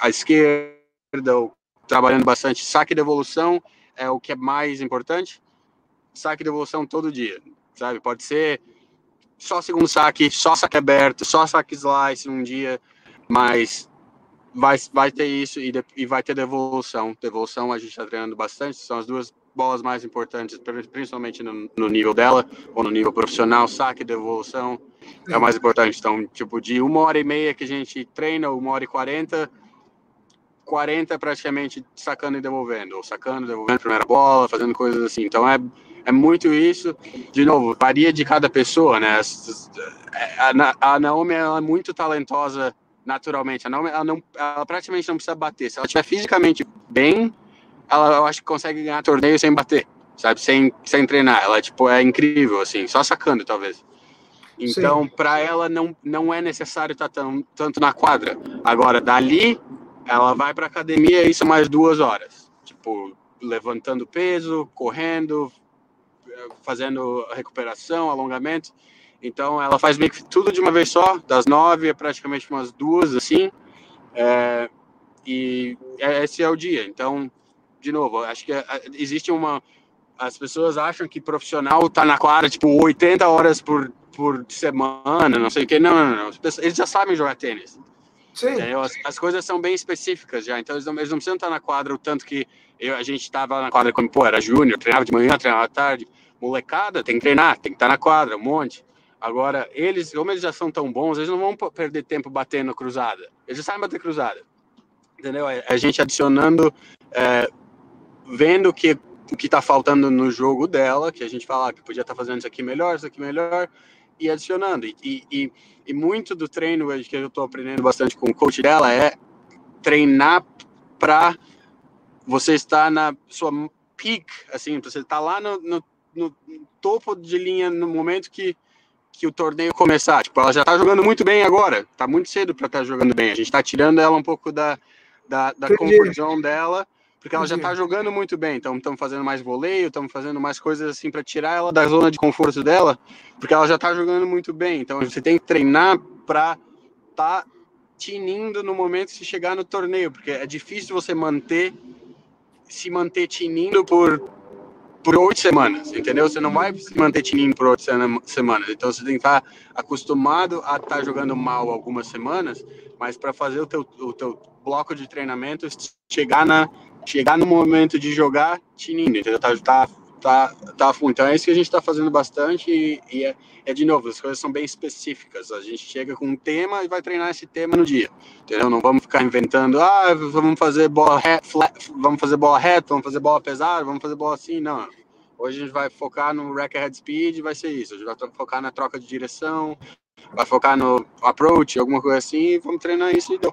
a esquerda, ou trabalhando bastante. Saque de evolução é o que é mais importante. Saque de evolução todo dia, sabe? Pode ser só segundo saque, só saque aberto, só saque slice num dia, mas vai, vai ter isso e, de, e vai ter devolução. Devolução a gente está treinando bastante, são as duas bolas mais importantes, principalmente no, no, nível dela, ou no nível profissional, saque, devolução. é o mais importante. Então, tipo, de uma hora e meia que a gente treina, uma hora e quarenta, 40 praticamente sacando e devolvendo, ou sacando, devolvendo a primeira bola, fazendo coisas assim. Então é, é muito isso. De novo, varia de cada pessoa, né? A, a Naomi ela é muito talentosa naturalmente. A Naomi, ela, não, ela praticamente não precisa bater. Se ela estiver fisicamente bem, ela eu acho que consegue ganhar torneio sem bater, sabe? Sem, sem treinar. Ela tipo, é incrível, assim, só sacando, talvez. Então, para ela, não, não é necessário estar tá tão, tanto na quadra. Agora, dali ela vai para academia isso mais duas horas, tipo levantando peso, correndo, fazendo recuperação, alongamento. Então ela faz meio que tudo de uma vez só, das nove a praticamente umas duas assim. É, e é, esse é o dia. Então, de novo, acho que é, existe uma. As pessoas acham que profissional tá na quadra tipo 80 horas por, por semana, não sei o que. Não, não, não. Eles já sabem jogar tênis. Sim. As, as, coisas são bem específicas já, então eles não, eles não precisam estar na quadra o tanto que eu, a gente estava na quadra quando, pô, era júnior, treinava de manhã, treinava à tarde. Molecada tem que treinar, tem que estar na quadra, um monte. Agora, eles, como eles já são tão bons, eles não vão perder tempo batendo cruzada. Eles já sabem bater cruzada. Entendeu? A gente adicionando, é, vendo que o que está faltando no jogo dela, que a gente fala ah, que podia estar tá fazendo isso aqui melhor, isso aqui melhor, e adicionando. E, e, e muito do treino que eu estou aprendendo bastante com o coach dela é treinar para você estar na sua peak, assim, você estar tá lá no, no, no, topo de linha no momento que, que o torneio começar. Tipo, ela já está jogando muito bem agora, está muito cedo para estar tá jogando bem. A gente está tirando ela um pouco da, da, da dela porque ela já está jogando muito bem. Então, estamos fazendo mais voleio, estamos fazendo mais coisas assim para tirar ela da zona de conforto dela, porque ela já está jogando muito bem. Então, você tem que treinar para estar tá tinindo no momento que se chegar no torneio, porque é difícil você manter se manter tinindo por por oito semanas, entendeu? Você não vai se manter tinindo por oito semanas. Então, você tem que estar tá acostumado a estar tá jogando mal algumas semanas, mas para fazer o teu, o teu bloco de treinamento chegar na chegar no momento de jogar tinindo, entendeu? Tá, tá, tá, tá. Então é isso que a gente está fazendo bastante e, e é, é, de novo, as coisas são bem específicas. A gente chega com um tema e vai treinar esse tema no dia, entendeu? Não vamos ficar inventando, ah, vamos fazer bola reta, vamos fazer bola reta, vamos fazer bola pesada, vamos fazer bola assim, não. Hoje a gente vai focar no rack head speed, vai ser isso. A gente vai focar na troca de direção, vai focar no approach, alguma coisa assim, e vamos treinar isso e deu.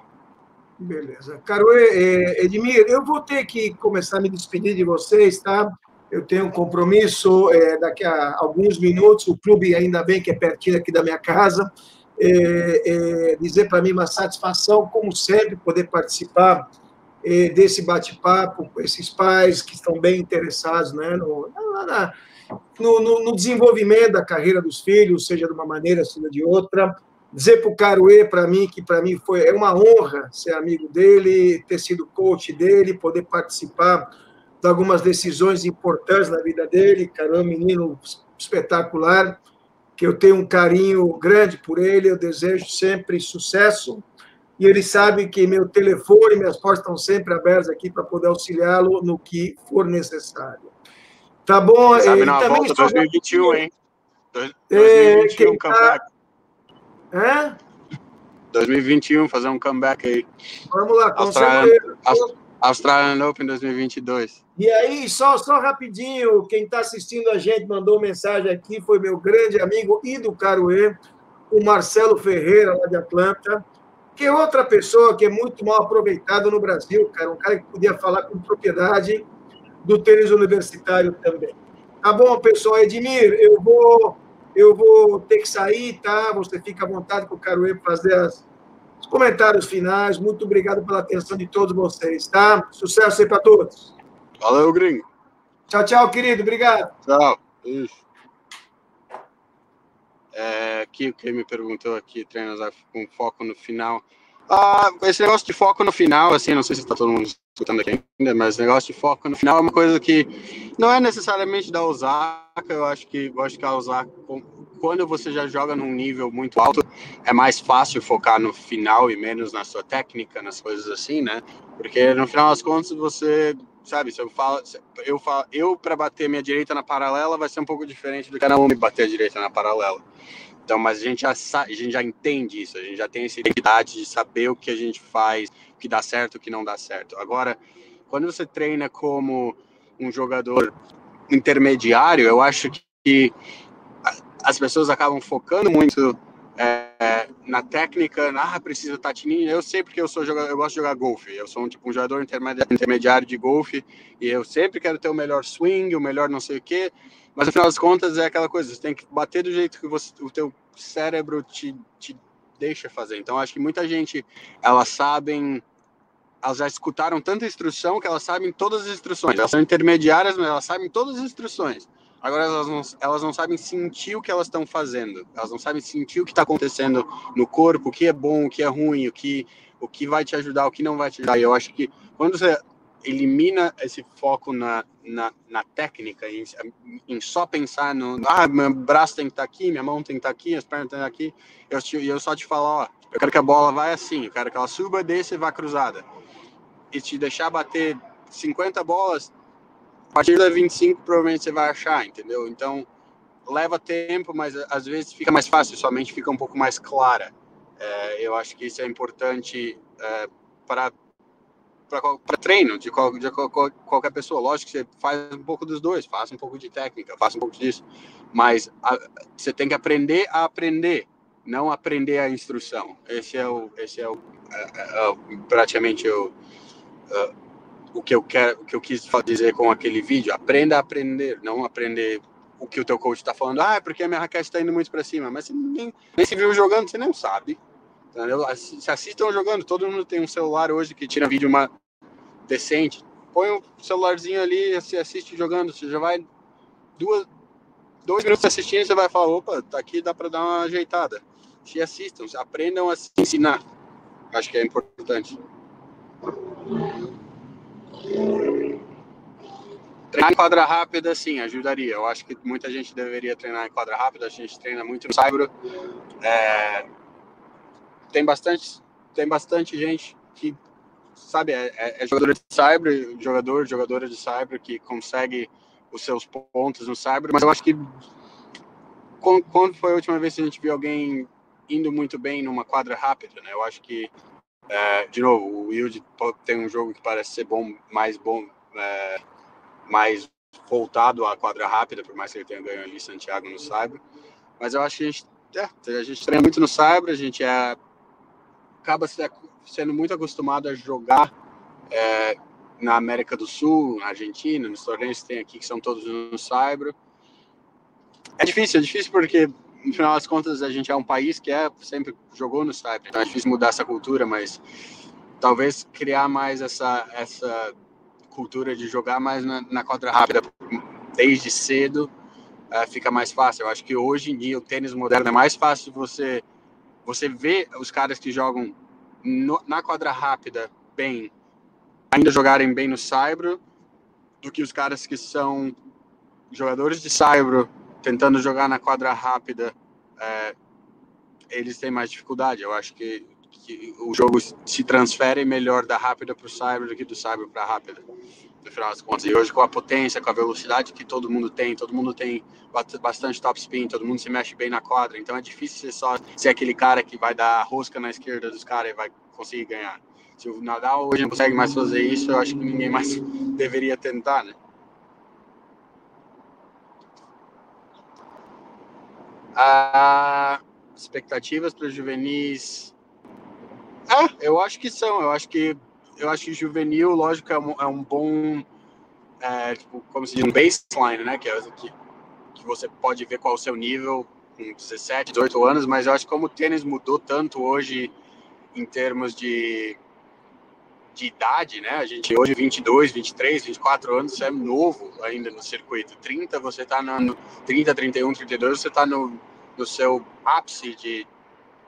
Beleza. Caroe, é, Edmir, eu vou ter que começar a me despedir de vocês, tá? Eu tenho um compromisso é, daqui a alguns minutos. O clube, ainda bem que é pertinho aqui da minha casa. É, é dizer para mim uma satisfação, como sempre, poder participar é, desse bate-papo com esses pais que estão bem interessados né, no, no, no, no desenvolvimento da carreira dos filhos, seja de uma maneira, seja de outra dizer para o Caruê, para mim, que para mim foi é uma honra ser amigo dele, ter sido coach dele, poder participar de algumas decisões importantes na vida dele. Cara, é um menino espetacular, que eu tenho um carinho grande por ele, eu desejo sempre sucesso. E ele sabe que meu telefone, minhas portas estão sempre abertas aqui para poder auxiliá-lo no que for necessário. Tá bom? Sabe, na volta 2021, hein? 2021, é, campeonato. Tá... Hã? 2021, fazer um comeback aí. Vamos lá, com Australian, Australian Open 2022. E aí, só, só rapidinho, quem está assistindo a gente mandou mensagem aqui, foi meu grande amigo e do Caruê, o Marcelo Ferreira, lá de Atlanta, que é outra pessoa que é muito mal aproveitada no Brasil, cara, um cara que podia falar com propriedade do tênis universitário também. Tá bom, pessoal? Edmir, eu vou eu vou ter que sair, tá? Você fica à vontade com o Caruê para fazer as, os comentários finais. Muito obrigado pela atenção de todos vocês, tá? Sucesso aí para todos. Valeu, gringo. Tchau, tchau, querido. Obrigado. Tchau. Isso. É, aqui, quem me perguntou aqui, treinos com foco no final. Ah, esse negócio de foco no final, assim, não sei se está todo mundo escutando aqui ainda, mas negócio de foco no final é uma coisa que não é necessariamente da Osaka, eu acho que acho que a Osaka, quando você já joga num nível muito alto, é mais fácil focar no final e menos na sua técnica, nas coisas assim, né? Porque no final das contas você sabe, se eu falo, eu falo, eu para bater minha direita na paralela vai ser um pouco diferente do que a Naomi bater a direita na paralela. Então, mas a gente já a gente já entende isso, a gente já tem essa identidade de saber o que a gente faz, o que dá certo, o que não dá certo. Agora, quando você treina como um jogador intermediário, eu acho que as pessoas acabam focando muito é, na técnica, ah, precisa tatininha. Eu sei porque eu sou jogador, eu gosto de jogar golfe. Eu sou um, tipo, um jogador intermediário de golfe e eu sempre quero ter o melhor swing, o melhor não sei o quê. Mas no final das contas é aquela coisa, você tem que bater do jeito que você, o teu cérebro te, te deixa fazer. Então acho que muita gente elas sabem elas já escutaram tanta instrução que elas sabem todas as instruções. Elas são intermediárias, mas elas sabem todas as instruções. Agora elas não, elas não sabem sentir o que elas estão fazendo. Elas não sabem sentir o que está acontecendo no corpo, o que é bom, o que é ruim, o que, o que vai te ajudar, o que não vai te ajudar. E eu acho que quando você elimina esse foco na, na, na técnica, em, em, só pensar no. Ah, meu braço tem que estar tá aqui, minha mão tem que estar tá aqui, as pernas tem que estar tá aqui. Eu, eu só te falar, ó, eu quero que a bola vá assim, eu quero que ela suba, desça e vá cruzada. E te deixar bater 50 bolas, a partir da 25 provavelmente você vai achar, entendeu? Então leva tempo, mas às vezes fica mais fácil, sua mente fica um pouco mais clara. É, eu acho que isso é importante é, para para treino de, qual, de qual, qualquer pessoa. Lógico que você faz um pouco dos dois, faça um pouco de técnica, faça um pouco disso, mas a, você tem que aprender a aprender, não aprender a instrução. Esse é o, esse é o, é, é, é praticamente o, é, o que eu quero, o que eu quis dizer com aquele vídeo. Aprenda a aprender, não aprender o que o teu coach está falando. Ah, é porque a minha raquete está indo muito para cima, mas você nem, nem se viu jogando, você não sabe. Entendeu? Se assistam jogando, todo mundo tem um celular hoje que tira vídeo uma decente. Põe o celularzinho ali, se assiste jogando, você já vai duas, dois minutos assistindo, você vai falar, opa, tá aqui, dá para dar uma ajeitada. Se assistam, aprendam a se ensinar. Acho que é importante. Treinar em quadra rápida, sim, ajudaria. Eu acho que muita gente deveria treinar em quadra rápida. A gente treina muito no Cyber. É, tem bastante, tem bastante gente que sabe é, é, é jogador de cyber, jogador, jogadora de cyber que consegue os seus pontos no cyber. Mas eu acho que quando foi a última vez que a gente viu alguém indo muito bem numa quadra rápida, né? Eu acho que é, de novo, o Wild tem um jogo que parece ser bom, mais bom, é, mais voltado à quadra rápida, por mais que ele tenha ganho ali Santiago no Cyber. Mas eu acho que a gente, é, a gente treina muito no Cyber, a gente é acaba sendo muito acostumado a jogar é, na América do Sul, na Argentina, nos torneios que tem aqui, que são todos no Cyber. É difícil, é difícil porque, no final das contas, a gente é um país que é, sempre jogou no Cyber, então é difícil mudar essa cultura, mas talvez criar mais essa, essa cultura de jogar mais na, na quadra rápida desde cedo é, fica mais fácil. Eu acho que hoje em dia o tênis moderno é mais fácil você você vê os caras que jogam no, na quadra rápida bem, ainda jogarem bem no Saibro, do que os caras que são jogadores de Saibro tentando jogar na quadra rápida, é, eles têm mais dificuldade. Eu acho que, que o jogo se transfere melhor da rápida para o Saibro do que do Saibro para a rápida no final das contas. E hoje, com a potência, com a velocidade que todo mundo tem, todo mundo tem bastante top spin, todo mundo se mexe bem na quadra, então é difícil ser só ser aquele cara que vai dar rosca na esquerda dos caras e vai conseguir ganhar. Se o Nadal hoje não consegue mais fazer isso, eu acho que ninguém mais deveria tentar, né? Ah, expectativas para os juvenis. Ah, eu acho que são. Eu acho que eu acho que juvenil, lógico, é um, é um bom, é, tipo, como se diz, um baseline, né? Que, é, que, que você pode ver qual é o seu nível com 17, 18 anos, mas eu acho que como o tênis mudou tanto hoje em termos de, de idade, né? A gente hoje 22, 23, 24 anos, você é novo ainda no circuito. 30, você tá no 30, 31, 32, você tá no, no seu ápice de,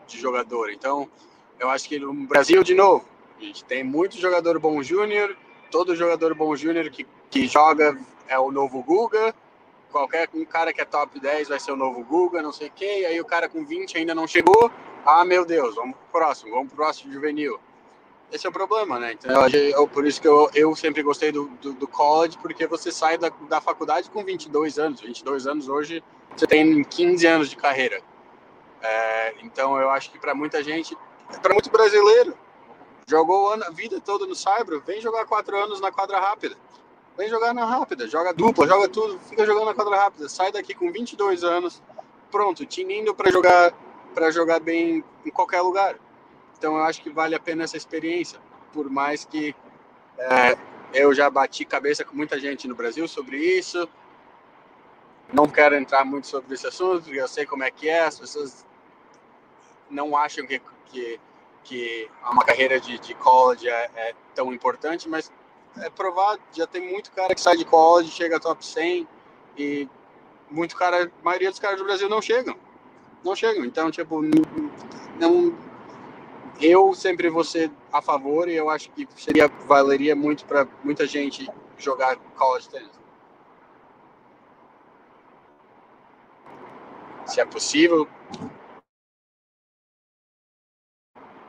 de jogador. Então, eu acho que no Brasil, de novo, a gente tem muito jogador bom júnior, todo jogador bom júnior que, que joga é o novo Guga, qualquer um cara que é top 10 vai ser o novo Guga, não sei o quê, e aí o cara com 20 ainda não chegou, ah, meu Deus, vamos pro próximo, vamos pro próximo juvenil. Esse é o problema, né? Então, eu, por isso que eu, eu sempre gostei do, do, do, college, porque você sai da, da faculdade com 22 anos. 22 anos hoje, você tem 15 anos de carreira. É, então eu acho que para muita gente, para muito brasileiro, jogou a vida toda no Saibro, vem jogar quatro anos na quadra rápida. Vem jogar na rápida, joga dupla, joga tudo, fica jogando na quadra rápida. Sai daqui com 22 anos, pronto, tinindo para jogar para jogar bem em qualquer lugar. Então eu acho que vale a pena essa experiência, por mais que é, eu já bati cabeça com muita gente no Brasil sobre isso. Não quero entrar muito sobre esse assunto, eu sei como é que é. As pessoas não acham que, que, que uma carreira de, de college é, é tão importante, mas é provado. Já tem muito cara que sai de college, chega top 100 e muito cara, a maioria dos caras do Brasil não chegam. Não chegam. Então, tipo, não eu sempre vou ser a favor e eu acho que seria valeria muito para muita gente jogar college tennis. Se é possível,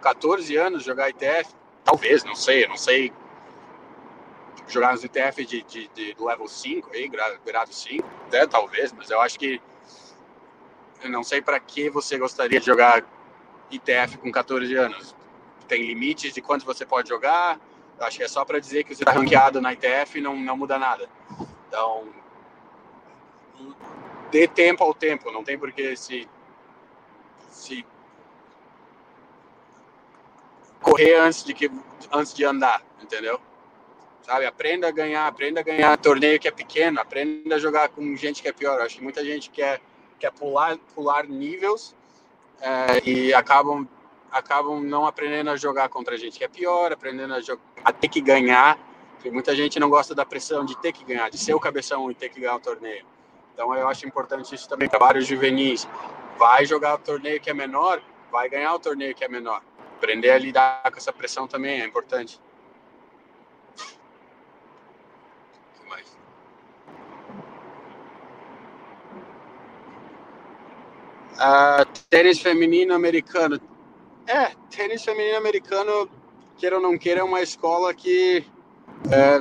14 anos jogar ITF, talvez, não sei, não sei jogar nos ITF de, de, de level 5 aí, grado 5, até talvez, mas eu acho que eu não sei para que você gostaria de jogar ITF com 14 anos. Tem limites de quanto você pode jogar. Eu acho que é só para dizer que você está ranqueado na ITF e não, não muda nada. Então, dê tempo ao tempo. Não tem porque se, se correr antes de, que, antes de andar, entendeu? Sabe, aprenda a ganhar, aprenda a ganhar torneio que é pequeno, aprenda a jogar com gente que é pior. Acho que muita gente quer, quer pular, pular níveis é, e acabam acabam não aprendendo a jogar contra gente que é pior, aprendendo a, jogar, a ter que ganhar. Porque muita gente não gosta da pressão de ter que ganhar, de ser o cabeção e ter que ganhar o torneio. Então eu acho importante isso também para vários juvenis. Vai jogar o torneio que é menor, vai ganhar o torneio que é menor. Aprender a lidar com essa pressão também é importante. Uh, tênis feminino americano. É, tênis feminino americano, queira ou não queira, é uma escola que é,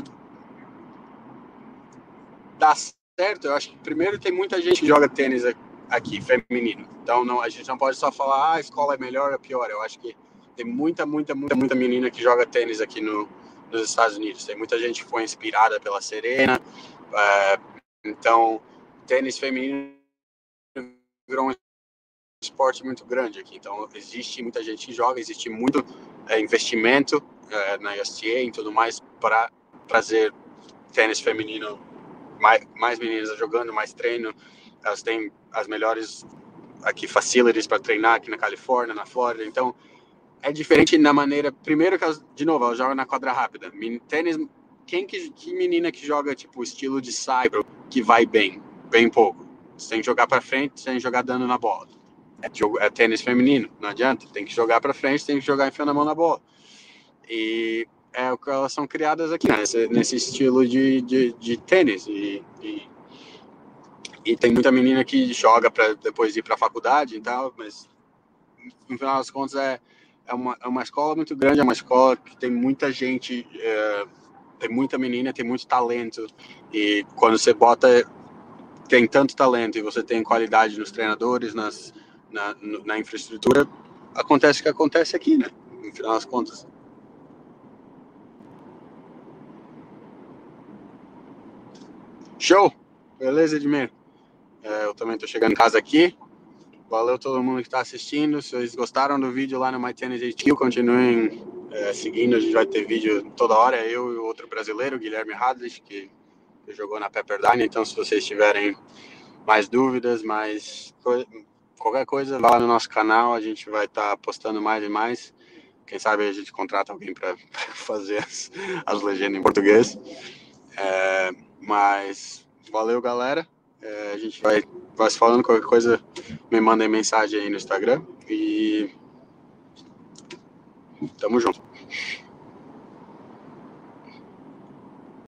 dá certo. Eu acho que primeiro tem muita gente que joga tênis aqui, feminino. Então não, a gente não pode só falar ah, a escola é melhor ou pior. Eu acho que tem muita, muita, muita, muita menina que joga tênis aqui no, nos Estados Unidos. Tem muita gente que foi inspirada pela Serena. É, então, tênis feminino virou um esporte muito grande aqui. Então, existe muita gente que joga, existe muito é, investimento é, na USTA e tudo mais para trazer tênis feminino, mais, mais meninas jogando, mais treino. Elas têm as melhores aqui facilities para treinar aqui na Califórnia, na Flórida. Então, é diferente na maneira. Primeiro, que de novo, elas jogam na quadra rápida. Tênis, quem que, que menina que joga tipo estilo de cyber que vai bem? Bem pouco. Que jogar para frente, que jogar dando na bola é, jogo, é tênis feminino, não adianta. Tem que jogar para frente, tem que jogar enfiando a mão na bola. E é o que elas são criadas aqui, né? nesse, nesse estilo de, de, de tênis. E, e, e, tem muita menina que joga para depois ir para a faculdade e tal, mas no final das contas é, é, uma, é uma escola muito grande, é uma escola que tem muita gente, é, tem muita menina, tem muito talento. E quando você bota, tem tanto talento e você tem qualidade nos treinadores, nas na, na infraestrutura, acontece o que acontece aqui, né? No final das contas. Show! Beleza, Edmir? É, eu também estou chegando em casa aqui. Valeu todo mundo que está assistindo. Se vocês gostaram do vídeo lá no My Tennis HQ, continuem é, seguindo. A gente vai ter vídeo toda hora. Eu e o outro brasileiro, Guilherme Hadlich, que, que jogou na Pepperdine. Então, se vocês tiverem mais dúvidas, mais qualquer coisa, vá lá no nosso canal, a gente vai estar tá postando mais e mais. Quem sabe a gente contrata alguém para fazer as, as, legendas em português. É, mas valeu, galera. É, a gente vai, vai se falando qualquer coisa, me mandem mensagem aí no Instagram e tamo junto.